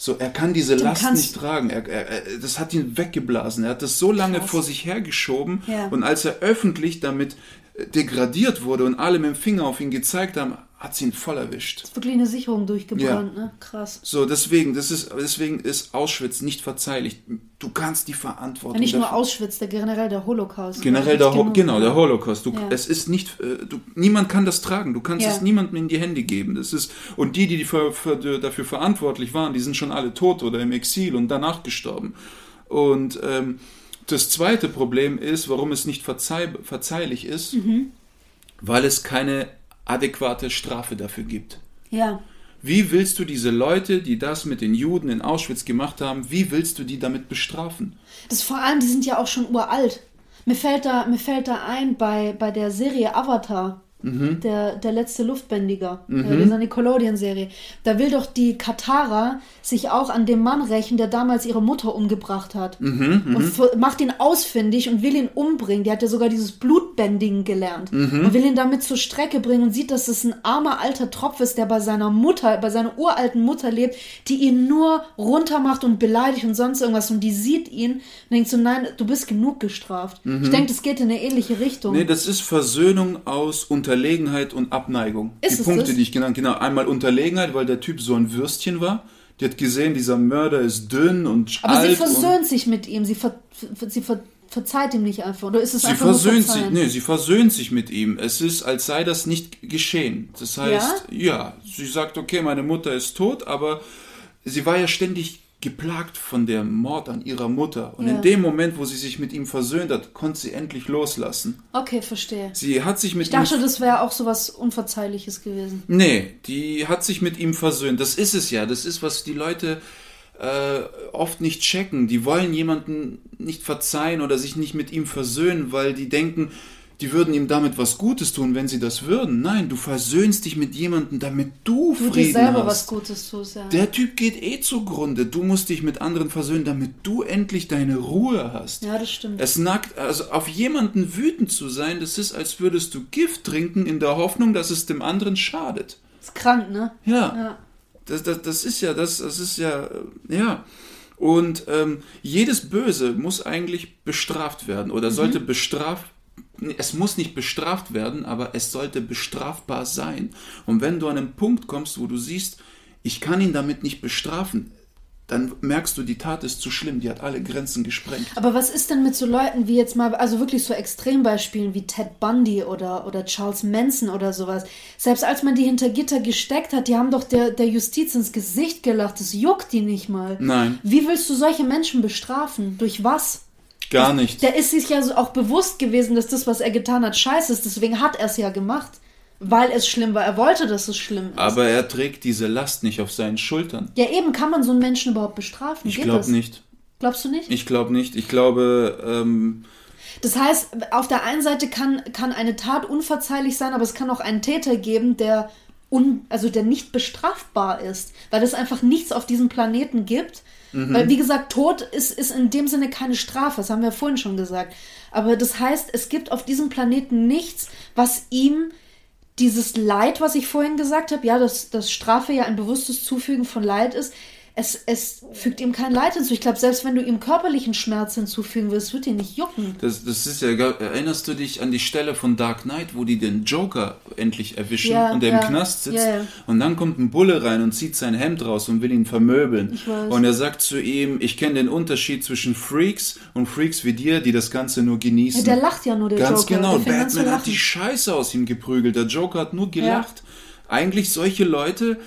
So, er kann diese Last kannst- nicht tragen. Er, er, er, das hat ihn weggeblasen. Er hat das so lange Krass. vor sich hergeschoben. Ja. Und als er öffentlich damit äh, degradiert wurde und alle mit dem Finger auf ihn gezeigt haben, hat es ihn voll erwischt. Ist wirklich eine Sicherung durchgebrannt, ne? Krass. So, deswegen, das ist, deswegen ist Auschwitz nicht verzeihlich. Du kannst die Verantwortung. Ja, nicht nur dafür- Auschwitz, der generell der Holocaust. Generell ne? der, Gibt's Ho genug, genau, ja. der Holocaust. Du, Ja. Es ist nicht, äh, du, niemand kann das tragen. Du kannst Ja. es niemandem in die Hände geben. Das ist, und die, die für, für, dafür verantwortlich waren, die sind schon alle tot oder im Exil und danach gestorben. Und ähm, das zweite Problem ist, warum es nicht verzeih verzeihlich ist, Mhm. weil es keine adäquate Strafe dafür gibt. Ja. Wie willst du diese Leute, die das mit den Juden in Auschwitz gemacht haben, wie willst du die damit bestrafen? Das vor allem, die sind ja auch schon uralt. Mir fällt da, mir fällt da ein bei, bei der Serie Avatar. Mhm. Der, der letzte Luftbändiger, äh, dieser Nickelodeon-Serie. Da will doch die Katara sich auch an dem Mann rächen, der damals ihre Mutter umgebracht hat. Mhm, und f- macht ihn ausfindig und will ihn umbringen. Die hat ja sogar dieses Blutbändigen gelernt. Mhm. Und will ihn damit zur Strecke bringen und sieht, dass es ein armer alter Tropf ist, der bei seiner Mutter, bei seiner uralten Mutter lebt, die ihn nur runtermacht und beleidigt und sonst irgendwas. Und die sieht ihn und denkt so, nein, du bist genug gestraft. Ich denke, das geht in eine ähnliche Richtung. Mhm. Nee, das ist Versöhnung aus Unterlegenheit und Abneigung. Ist die Punkte, das? die ich genannt Genau, einmal Unterlegenheit, weil der Typ so ein Würstchen war. Die hat gesehen, dieser Mörder ist dünn und Aber alt. sie versöhnt sich mit ihm. Sie, ver, sie ver, verzeiht ihm nicht einfach. Oder ist es sie einfach nur versöhnt sich, verzeihen? nee, sie versöhnt sich mit ihm. Es ist, als sei das nicht geschehen. Das heißt, ja, sie sagt, okay, meine Mutter ist tot, aber sie war ja ständig geplagt von dem Mord an ihrer Mutter. Und Ja. in dem Moment, wo sie sich mit ihm versöhnt hat, konnte sie endlich loslassen. Okay, verstehe. Sie hat sich mit Ich dachte, ihm das wäre auch so was Unverzeihliches gewesen. Nee, die hat sich mit ihm versöhnt. Das ist es ja. Das ist, was die Leute äh, oft nicht checken. Die wollen jemanden nicht verzeihen oder sich nicht mit ihm versöhnen, weil die denken, die würden ihm damit was Gutes tun, wenn sie das würden. Nein, du versöhnst dich mit jemandem, damit du Du dir Frieden selber hast. was Gutes tust, ja. Der Typ geht eh zugrunde. Du musst dich mit anderen versöhnen, damit du endlich deine Ruhe hast. ja, das stimmt. Es nackt, also auf jemanden wütend zu sein, das ist, als würdest du Gift trinken in der Hoffnung, dass es dem anderen schadet. ist krank, ne? Ja. Ja. Das, das, das ist ja, das, das ist ja, äh, ja. Und ähm, jedes Böse muss eigentlich bestraft werden oder sollte bestraft. Es muss nicht bestraft werden, aber es sollte bestrafbar sein. Und wenn du an einen Punkt kommst, wo du siehst, ich kann ihn damit nicht bestrafen, dann merkst du, die Tat ist zu schlimm, die hat alle Grenzen gesprengt. Aber was ist denn mit so Leuten wie jetzt mal, also wirklich so Extrembeispielen wie Ted Bundy oder, oder Charles Manson oder sowas? Selbst als man die hinter Gitter gesteckt hat, die haben doch der, der Justiz ins Gesicht gelacht. Das juckt die nicht mal. Nein. Wie willst du solche Menschen bestrafen? Durch was? Gar nicht. Der ist sich ja auch bewusst gewesen, dass das, was er getan hat, scheiße ist. Deswegen hat er es ja gemacht. weil es schlimm war. Er wollte, dass es schlimm ist. Aber er trägt diese Last nicht auf seinen Schultern. ja, eben kann man so einen Menschen überhaupt bestrafen. Ich glaube nicht. Glaubst du nicht? Ich glaube nicht. Ich glaube, ähm, Das heißt, auf der einen Seite kann, kann eine Tat unverzeihlich sein, aber es kann auch einen Täter geben, der un, also der nicht bestrafbar ist, weil es einfach nichts auf diesem Planeten gibt. Mhm. Weil, wie gesagt, Tod ist, ist in dem Sinne keine Strafe, das haben wir vorhin schon gesagt. Aber das heißt, es gibt auf diesem Planeten nichts, was ihm dieses Leid, was ich vorhin gesagt habe, ja, dass, dass Strafe ja ein bewusstes Zufügen von Leid ist, es, es fügt ihm kein Leid hinzu. Ich glaube, selbst wenn du ihm körperlichen Schmerz hinzufügen willst, wird ihn nicht jucken. das, das ist ja, erinnerst du dich an die Stelle von Dark Knight, wo die den Joker endlich erwischen Ja, und der ja. im Knast sitzt Ja, und dann kommt ein Bulle rein und zieht sein Hemd raus und will ihn vermöbeln. Und er sagt zu ihm, ich kenne den Unterschied zwischen Freaks und Freaks wie dir, die das Ganze nur genießen. Der lacht ja nur, der Ganz Joker. genau. An zu Batman hat die Scheiße aus ihm geprügelt. Der Joker hat nur gelacht. Eigentlich solche Leute,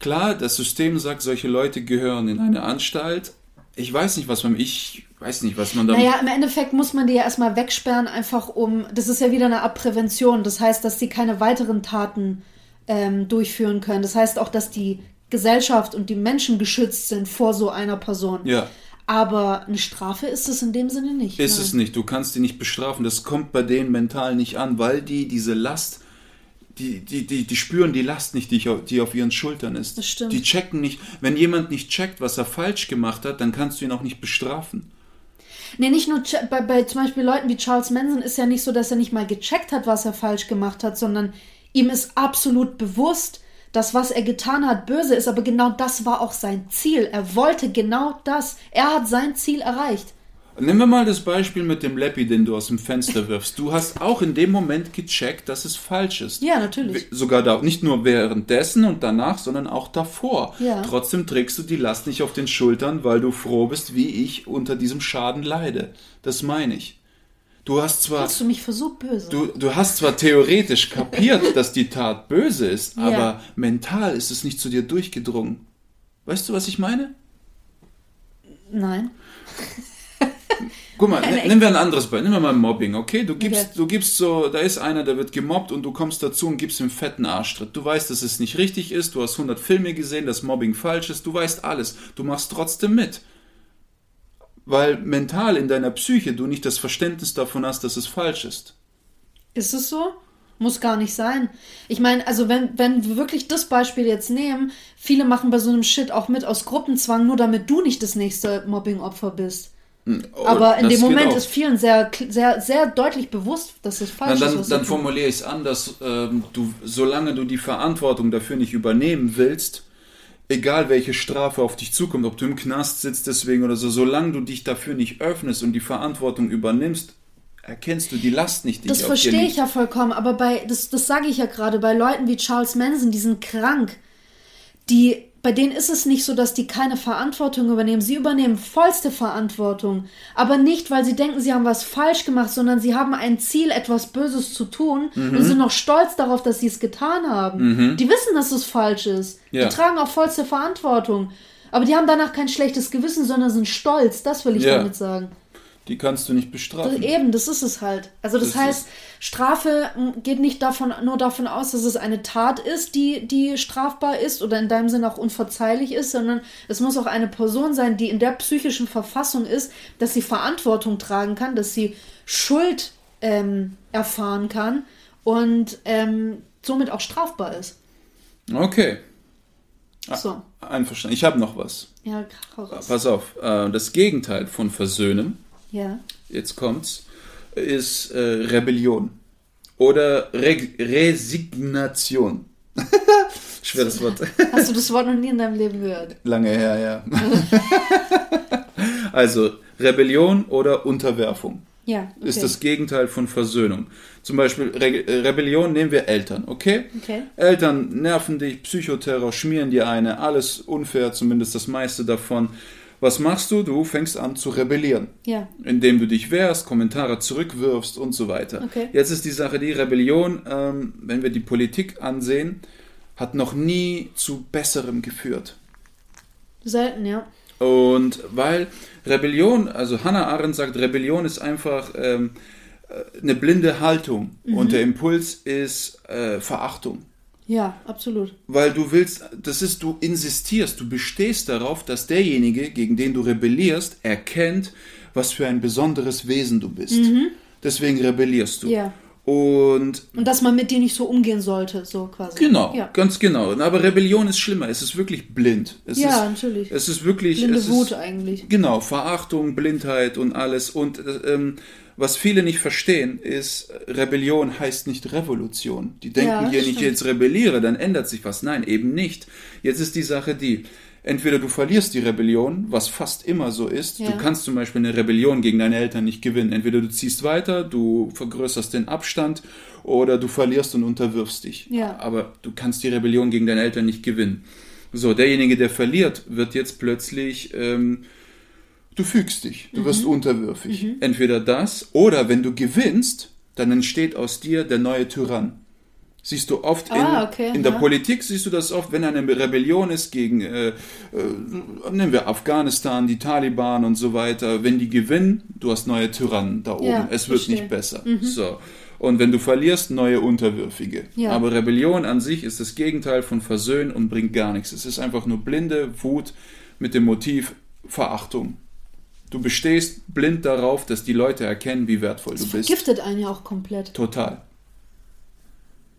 klar, das System sagt, solche Leute gehören in eine Anstalt. Ich weiß nicht, was man, ich weiß nicht, was man da. Naja, im Endeffekt muss man die ja erstmal wegsperren, einfach um, das ist ja wieder eine Art Prävention. Das heißt, dass sie keine weiteren Taten ähm, durchführen können. Das heißt auch, dass die Gesellschaft und die Menschen geschützt sind vor so einer Person. ja. Aber eine Strafe ist es in dem Sinne nicht. Ist nein. es nicht. Du kannst die nicht bestrafen. Das kommt bei denen mental nicht an, weil die diese Last, die, die, die, die spüren die Last nicht, die, die auf ihren Schultern ist. Das stimmt. Die checken nicht. Wenn jemand nicht checkt, was er falsch gemacht hat, dann kannst du ihn auch nicht bestrafen. Nee, nicht nur bei, bei zum Beispiel Leuten wie Charles Manson ist ja nicht so, dass er nicht mal gecheckt hat, was er falsch gemacht hat, sondern ihm ist absolut bewusst, dass was er getan hat böse ist, aber genau das war auch sein Ziel. Er wollte genau das. Er hat sein Ziel erreicht. Nehmen wir mal das Beispiel mit dem Leppi, den du aus dem Fenster wirfst. Du hast auch in dem Moment gecheckt, dass es falsch ist. Ja, natürlich. Sogar da, nicht nur währenddessen und danach, sondern auch davor. Ja. Trotzdem trägst du die Last nicht auf den Schultern, weil du froh bist, wie ich unter diesem Schaden leide. Das meine ich. Du hast zwar, Hast du mich so böse? du, du hast zwar theoretisch kapiert, [LAUGHS] dass die Tat böse ist, Ja. aber mental ist es nicht zu dir durchgedrungen. Weißt du, was ich meine? Nein. Guck mal, ne- nehmen wir ein anderes Beispiel. Nehmen wir mal Mobbing, okay? Du gibst, Okay. du gibst so, da ist einer, der wird gemobbt und du kommst dazu und gibst ihm fetten Arschtritt. Du weißt, dass es nicht richtig ist, du hast 100 Filme gesehen, dass Mobbing falsch ist, du weißt alles. Du machst trotzdem mit. Weil mental in deiner Psyche du nicht das Verständnis davon hast, dass es falsch ist. Ist es so? Muss gar nicht sein. Ich meine, also wenn, wenn wir wirklich das Beispiel jetzt nehmen, viele machen bei so einem Shit auch mit aus Gruppenzwang, nur damit du nicht das nächste Mobbing-Opfer bist. Aber in Oh, dem Moment ist vielen sehr, sehr, sehr deutlich bewusst, dass es falsch Dann, ist. dann, formuliere ich es anders. Ähm, du, solange du die Verantwortung dafür nicht übernehmen willst, egal welche Strafe auf dich zukommt, ob du im Knast sitzt deswegen oder so, solange du dich dafür nicht öffnest und die Verantwortung übernimmst, erkennst du die Last nicht, die Das verstehe ich ja vollkommen, aber bei, das, das sage ich ja gerade, bei Leuten wie Charles Manson, die sind krank, die, bei denen ist es nicht so, dass die keine Verantwortung übernehmen. Sie übernehmen vollste Verantwortung. Aber nicht, weil sie denken, sie haben was falsch gemacht, sondern sie haben ein Ziel, etwas Böses zu tun Mhm. und sind noch stolz darauf, dass sie es getan haben. Die wissen, dass es falsch ist. Ja. Die tragen auch vollste Verantwortung. Aber die haben danach kein schlechtes Gewissen, sondern sind stolz. Das will ich Ja. damit sagen. Die kannst du nicht Das, bestrafen. eben, das ist es halt. Also das, Das heißt, Strafe m, geht nicht davon, nur davon aus, dass es eine Tat ist, die, die strafbar ist oder in deinem Sinne auch unverzeihlich ist, sondern es muss auch eine Person sein, die in der psychischen Verfassung ist, dass sie Verantwortung tragen kann, dass sie Schuld ähm, erfahren kann und ähm, somit auch strafbar ist. Okay, So, einverstanden. Ich habe noch was. ja. Pass auf, äh, das Gegenteil von Versöhnen Ja. jetzt kommt's, ist äh, Rebellion oder Re Resignation. [LAUGHS] Schweres Wort. Hast du das Wort noch nie in deinem Leben gehört? Lange her, ja. [LAUGHS] also Rebellion oder Unterwerfung Ja. Okay. ist das Gegenteil von Versöhnung. Zum Beispiel Re Rebellion nehmen wir Eltern, okay? Okay. Eltern nerven dich, Psychoterror, schmieren dir eine, alles unfair, zumindest das meiste davon. Was machst du? Du fängst an zu rebellieren Ja. indem du dich wehrst, Kommentare zurückwirfst und so weiter. Okay. Jetzt ist die Sache, die Rebellion, ähm, wenn wir die Politik ansehen, hat noch nie zu besserem geführt. Selten, ja. Und weil Rebellion, also Hannah Arendt sagt, Rebellion ist einfach ähm, äh, eine blinde Haltung Mhm. und der Impuls ist äh, Verachtung. Ja, absolut. Weil du willst, das ist, du insistierst, du bestehst darauf, dass derjenige, gegen den du rebellierst, erkennt, was für ein besonderes Wesen du bist. Deswegen rebellierst du. Mhm. Ja. Und Und dass man mit dir nicht so umgehen sollte, so quasi. genau, Ja, ganz genau. Aber Rebellion ist schlimmer. Es ist wirklich blind. Es Ja, ist, natürlich. Es ist wirklich. Blinde es Wut ist, eigentlich. Genau, Verachtung, Blindheit und alles. Und ähm, was viele nicht verstehen, ist, Rebellion heißt nicht Revolution. Die denken Ja, hier nicht, stimmt. jetzt rebelliere, dann ändert sich was. Nein, eben nicht. Jetzt ist die Sache die, entweder du verlierst die Rebellion, was fast immer so ist. Ja. Du kannst zum Beispiel eine Rebellion gegen deine Eltern nicht gewinnen. Entweder du ziehst weiter, du vergrößerst den Abstand oder du verlierst und unterwirfst dich. Ja. Aber du kannst die Rebellion gegen deine Eltern nicht gewinnen. So, derjenige, der verliert, wird jetzt plötzlich, ähm, du fügst dich, du Mhm. wirst unterwürfig. Entweder das oder wenn du gewinnst, dann entsteht aus dir der neue Tyrann. Siehst du oft in, Ah, okay, in der ja. Politik, siehst du das oft, wenn eine Rebellion ist gegen, äh, äh, nehmen wir Afghanistan, die Taliban und so weiter, wenn die gewinnen, du hast neue Tyrannen da oben. Ja, es wird verstehe. nicht besser. So. Und wenn du verlierst, neue Unterwürfige. Ja. Aber Rebellion an sich ist das Gegenteil von Versöhnen und bringt gar nichts. Es ist einfach nur blinde Wut mit dem Motiv Verachtung. Du bestehst blind darauf, dass die Leute erkennen, wie wertvoll du Das bist. vergiftet einen ja auch komplett. Total.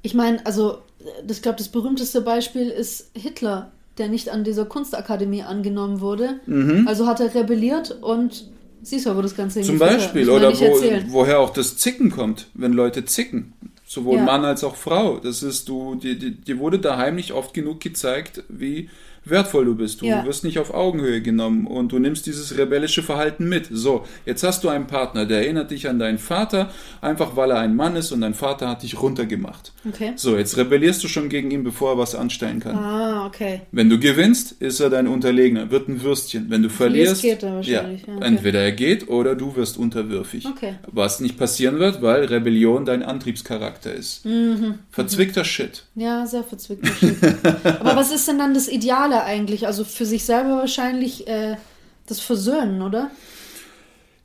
Ich meine, also, das- ich glaube, das berühmteste Beispiel ist Hitler, der nicht an dieser Kunstakademie angenommen wurde. Also hat er rebelliert und siehst du, wo das Ganze Mhm. Zum. Beispiel, oder wo, woher auch das Zicken kommt, wenn Leute zicken. Sowohl Ja. Mann als auch Frau. Das ist, du, dir, dir, dir wurde daheim nicht oft genug gezeigt, wie wertvoll du bist. Du Ja. wirst nicht auf Augenhöhe genommen und du nimmst dieses rebellische Verhalten mit. So, jetzt hast du einen Partner, der erinnert dich an deinen Vater, einfach weil er ein Mann ist und dein Vater hat dich runtergemacht. Okay. So, jetzt rebellierst du schon gegen ihn, bevor er was anstellen kann. Ah, okay. Wenn du gewinnst, ist er dein Unterlegener, wird ein Würstchen. Wenn du verlierst, geht er wahrscheinlich, ja, okay. entweder er geht oder du wirst unterwürfig. Okay. Was nicht passieren wird, weil Rebellion dein Antriebscharakter ist. Mhm, Verzwickter Shit. Ja, sehr verzwickter Shit. [LAUGHS] Aber was ist denn dann das Ideale eigentlich? Also für sich selber wahrscheinlich äh, das Versöhnen, oder?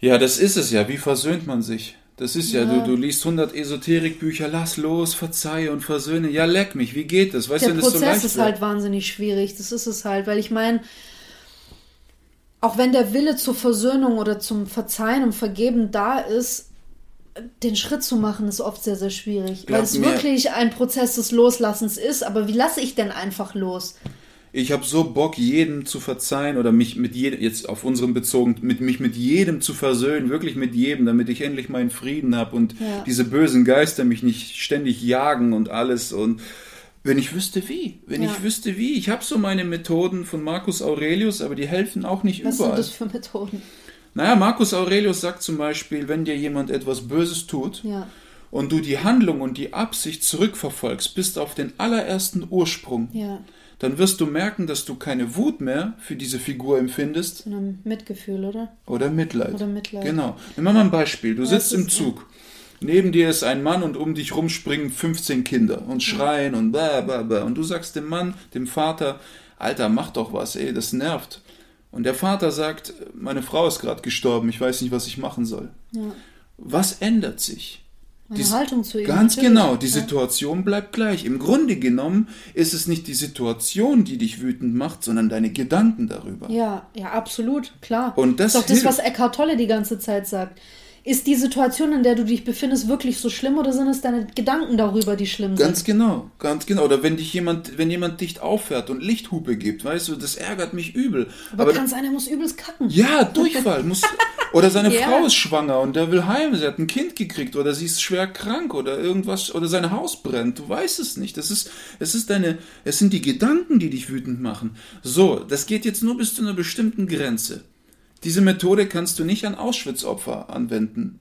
Ja, das ist es ja. Wie versöhnt man sich? Das ist ja, Ja. Du, du liest 100 Esoterikbücher, lass los, verzeihe und versöhne. Ja, leck mich, wie geht das? Weißt du, Der wenn das so Prozess ist halt wahnsinnig schwierig. Das ist es halt, weil ich meine, auch wenn der Wille zur Versöhnung oder zum Verzeihen und Vergeben da ist, den Schritt zu machen, ist oft sehr, sehr schwierig. Glaub weil es mir- wirklich ein Prozess des Loslassens ist. Aber wie lasse ich denn einfach los? Ich habe so Bock, jedem zu verzeihen oder mich mit jedem, jetzt auf unseren bezogen, mit mich mit jedem zu versöhnen, wirklich mit jedem, damit ich endlich meinen Frieden habe und Ja. diese bösen Geister mich nicht ständig jagen und alles und wenn ich wüsste wie, wenn Ja. ich wüsste wie, ich habe so meine Methoden von Marcus Aurelius, aber die helfen auch nicht Was überall. sind das für Methoden? Naja, Marcus Aurelius sagt zum Beispiel, wenn dir jemand etwas Böses tut Ja. und du die Handlung und die Absicht zurückverfolgst, bis auf den allerersten Ursprung, Ja. Dann wirst du merken, dass du keine Wut mehr für diese Figur empfindest So ein Mitgefühl, oder? oder Mitleid. Oder Mitleid. Genau. Nimm mal ein Beispiel. Du Ja, sitzt im Zug. Neben dir ist ein Mann und um dich rum springen 15 Kinder und schreien und bla bla bla. Und du sagst dem Mann, dem Vater, Alter, mach doch was, ey, das nervt. Und der Vater sagt, meine Frau ist gerade gestorben, ich weiß nicht, was ich machen soll. Ja. Was ändert sich? Meine Haltung zu ihm. Ganz natürlich. genau, die. Situation bleibt gleich. Im Grunde genommen ist es nicht die Situation, die dich wütend macht, sondern deine Gedanken darüber. Ja, ja, absolut, klar. Und das ist doch das, hilft. was Eckhart Tolle die ganze Zeit sagt. Ist die Situation, in der du dich befindest, wirklich so schlimm oder sind es deine Gedanken darüber, die schlimm Ganz sind? genau, ganz genau. Oder wenn dich jemand, wenn jemand dicht auffährt und Lichthupe gibt, weißt du, das ärgert mich übel. Aber, kann sein, er muss übelst kacken. ja, Durchfall muss. [LAUGHS] Oder seine Ja. Frau ist schwanger und der will heim, sie hat ein Kind gekriegt oder sie ist schwer krank oder irgendwas oder sein Haus brennt. Du weißt es nicht. Das ist, es ist deine, es sind die Gedanken, die dich wütend machen. So, das geht jetzt nur bis zu einer bestimmten Grenze. Diese Methode kannst du nicht an Auschwitz-Opfer anwenden.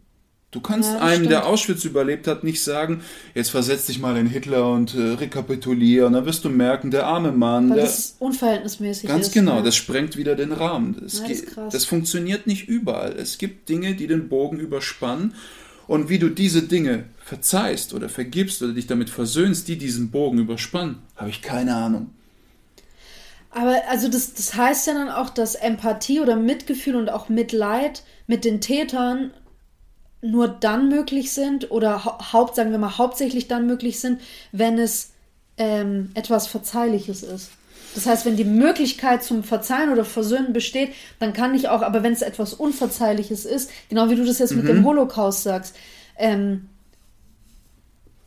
Du kannst Ja, einem, der stimmt. Auschwitz überlebt hat, nicht sagen, jetzt versetz dich mal in Hitler und äh, rekapitulier und dann wirst du merken, der arme Mann, Weil der, das unverhältnismäßig Ganz ist. genau, ja. das sprengt wieder den Rahmen. Das, Ja, das das funktioniert nicht überall. Es gibt Dinge, die den Bogen überspannen. Und wie du diese Dinge verzeihst oder vergibst oder dich damit versöhnst, die diesen Bogen überspannen, habe ich keine Ahnung. Aber also das, das heißt ja dann auch, dass Empathie oder Mitgefühl und auch Mitleid mit den Tätern nur dann möglich sind oder hau haupt, sagen wir mal, hauptsächlich dann möglich sind, wenn es ähm, etwas Verzeihliches ist. Das heißt, wenn die Möglichkeit zum Verzeihen oder Versöhnen besteht, dann kann ich auch, aber wenn es etwas Unverzeihliches ist, genau wie du das jetzt mit dem Holocaust sagst, ähm,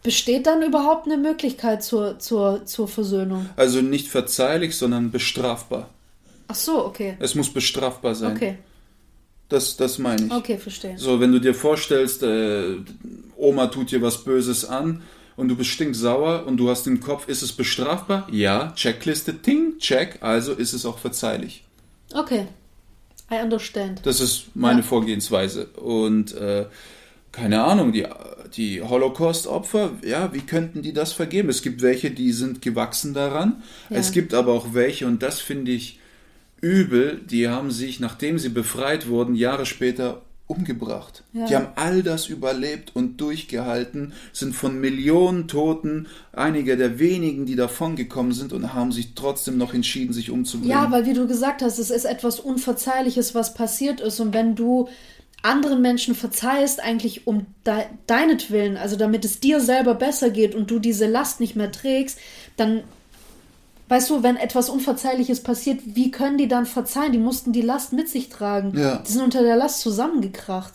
besteht dann überhaupt eine Möglichkeit zur, zur, zur Versöhnung? Also nicht verzeihlich, sondern bestrafbar. Ach so, okay. Es muss bestrafbar sein. Okay, Das, das meine ich. okay, verstehe. So, wenn du dir vorstellst, äh, Oma tut dir was Böses an und du bist stinksauer und du hast im Kopf, ist es bestrafbar? Ja, Checkliste, ting, check, also ist es auch verzeihlich. Okay. I understand. Das ist meine Ja. Vorgehensweise. Und äh, keine Ahnung, die, die Holocaust-Opfer, ja, wie könnten die das vergeben? Es gibt welche, die sind gewachsen daran. Ja. Es gibt aber auch welche, und das finde ich übel, die haben sich, nachdem sie befreit wurden, Jahre später umgebracht. Ja. Die haben all das überlebt und durchgehalten, sind von Millionen Toten einige der wenigen, die davongekommen sind und haben sich trotzdem noch entschieden, sich umzubringen. Ja, weil wie du gesagt hast, es ist etwas Unverzeihliches, was passiert ist. Und wenn du anderen Menschen verzeihst, eigentlich um de deinetwillen, also damit es dir selber besser geht und du diese Last nicht mehr trägst, dann, weißt du, wenn etwas Unverzeihliches passiert, wie können die dann verzeihen? Die mussten die Last mit sich tragen. Ja. Die sind unter der Last zusammengekracht.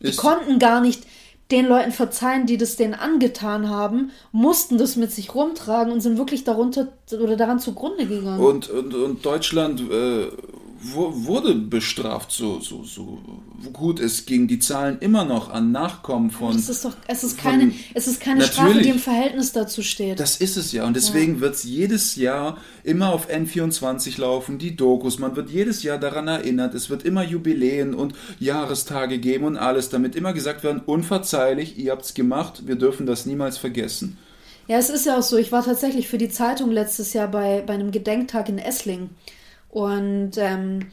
Die Ist- konnten gar nicht den Leuten verzeihen, die das denen angetan haben, mussten das mit sich rumtragen und sind wirklich darunter oder daran zugrunde gegangen. Und, und, und Deutschland äh, wurde bestraft, so, so, so gut es ging. Die zahlen immer noch an Nachkommen von. Es ist doch, es ist von- keine, es ist keine Strafe, die im Verhältnis dazu steht. Das ist es ja. Und deswegen wird es jedes Jahr immer auf N24 laufen, die Dokus. Man wird jedes Jahr daran erinnert. Es wird immer Jubiläen und Jahrestage geben und alles, damit immer gesagt werden, unverzeihlich, ihr habt's gemacht, wir dürfen das niemals vergessen. Ja, es ist ja auch so. Ich war tatsächlich für die Zeitung letztes Jahr bei, bei einem Gedenktag in Esslingen. Und ähm,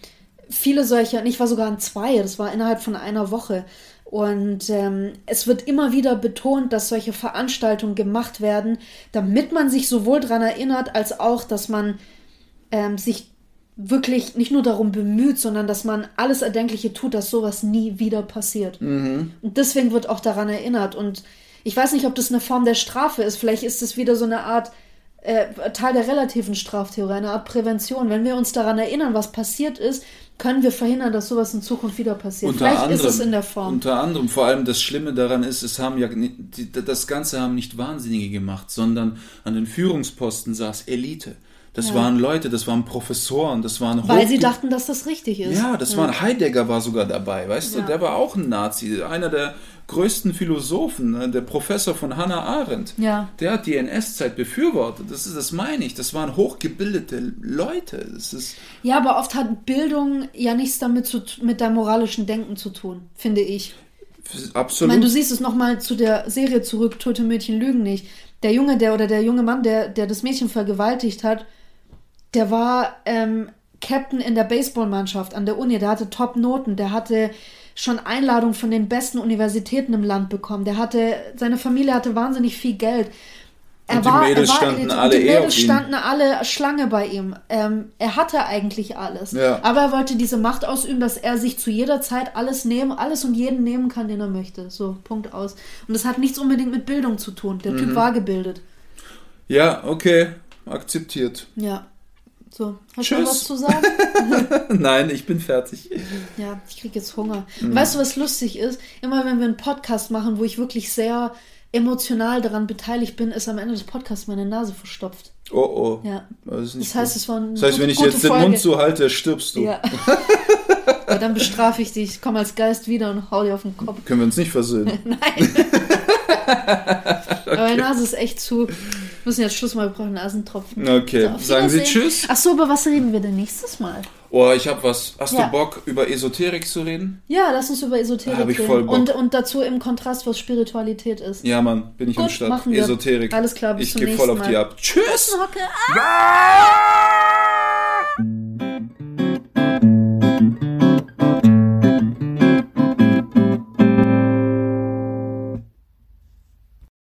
viele solcher, und ich war sogar an zwei, das war innerhalb von einer Woche. Und ähm, es wird immer wieder betont, dass solche Veranstaltungen gemacht werden, damit man sich sowohl daran erinnert, als auch, dass man ähm, sich wirklich nicht nur darum bemüht, sondern dass man alles Erdenkliche tut, dass sowas nie wieder passiert. Und deswegen wird auch daran erinnert. Und ich weiß nicht, ob das eine Form der Strafe ist. Vielleicht ist es wieder so eine Art äh, Teil der relativen Straftheorie, eine Art Prävention. Wenn wir uns daran erinnern, was passiert ist, können wir verhindern, dass sowas in Zukunft wieder passiert. Unter Vielleicht anderem, ist es in der Form. Unter anderem, vor allem das Schlimme daran ist, es haben ja das Ganze haben nicht Wahnsinnige gemacht, sondern an den Führungsposten saß Elite. Das Ja. waren Leute, das waren Professoren, das waren Weil sie hochge- dachten, dass das richtig ist. Ja, das war Heidegger war sogar dabei, weißt Ja. du, der war auch ein Nazi, einer der größten Philosophen, ne, der Professor von Hannah Arendt. Ja. Der hat die NS-Zeit befürwortet. Das ist, das meine ich. Das waren hochgebildete Leute. Das ist Ja, aber oft hat Bildung ja nichts damit zu, mit deinem moralischen Denken zu tun, finde ich. Ich absolut. meine, du siehst es nochmal zu der Serie zurück, Tote Mädchen lügen nicht. Der Junge, der oder der junge Mann, der, der das Mädchen vergewaltigt hat, der war ähm, Captain in der Baseballmannschaft an der Uni, der hatte Top-Noten, der hatte schon Einladungen von den besten Universitäten im Land bekommen. Der hatte, seine Familie hatte wahnsinnig viel Geld. Er Und die Mädels standen alle die eh Mädels standen alle Schlange bei ihm. Ähm, er hatte eigentlich alles. Ja. Aber er wollte diese Macht ausüben, dass er sich zu jeder Zeit alles nehmen, alles und jeden nehmen kann, den er möchte. So, Punkt aus. Und das hat nichts unbedingt mit Bildung zu tun. Der Mhm. Typ war gebildet. ja, okay, akzeptiert. Ja. So, hast du noch Tschüss. was zu sagen? [LAUGHS] Nein, ich bin fertig. ja, ich krieg jetzt Hunger. Mhm. Weißt du, was lustig ist? Immer wenn wir einen Podcast machen, wo ich wirklich sehr emotional daran beteiligt bin, ist am Ende des Podcasts meine Nase verstopft. Oh oh. Ja. Das, Das heißt, gut. es war eine das heißt, wenn ich jetzt den Folge. Mund so halte, stirbst du. Ja. [LAUGHS] ja. Dann bestrafe ich dich. Ich komme als Geist wieder und hau dir auf den Kopf. Können wir uns nicht versöhnen. [LAUGHS] Aber meine Nase ist echt zu. Wir müssen jetzt Schluss mal, wir brauchen Nasentropfen. Okay, so, sagen Sie Tschüss. Achso, über was reden wir denn nächstes Mal? Oh, ich habe was. Hast ja. du Bock, über Esoterik zu reden? Ja, lass uns über Esoterik ah, hab ich reden. Voll Bock. Und, und dazu im Kontrast, was Spiritualität ist. Ja, Mann, bin ich Gut, am Start. Machen wir. Esoterik. Alles klar, bis Ich gehe voll auf mal. die ab. Tschüss! Ah!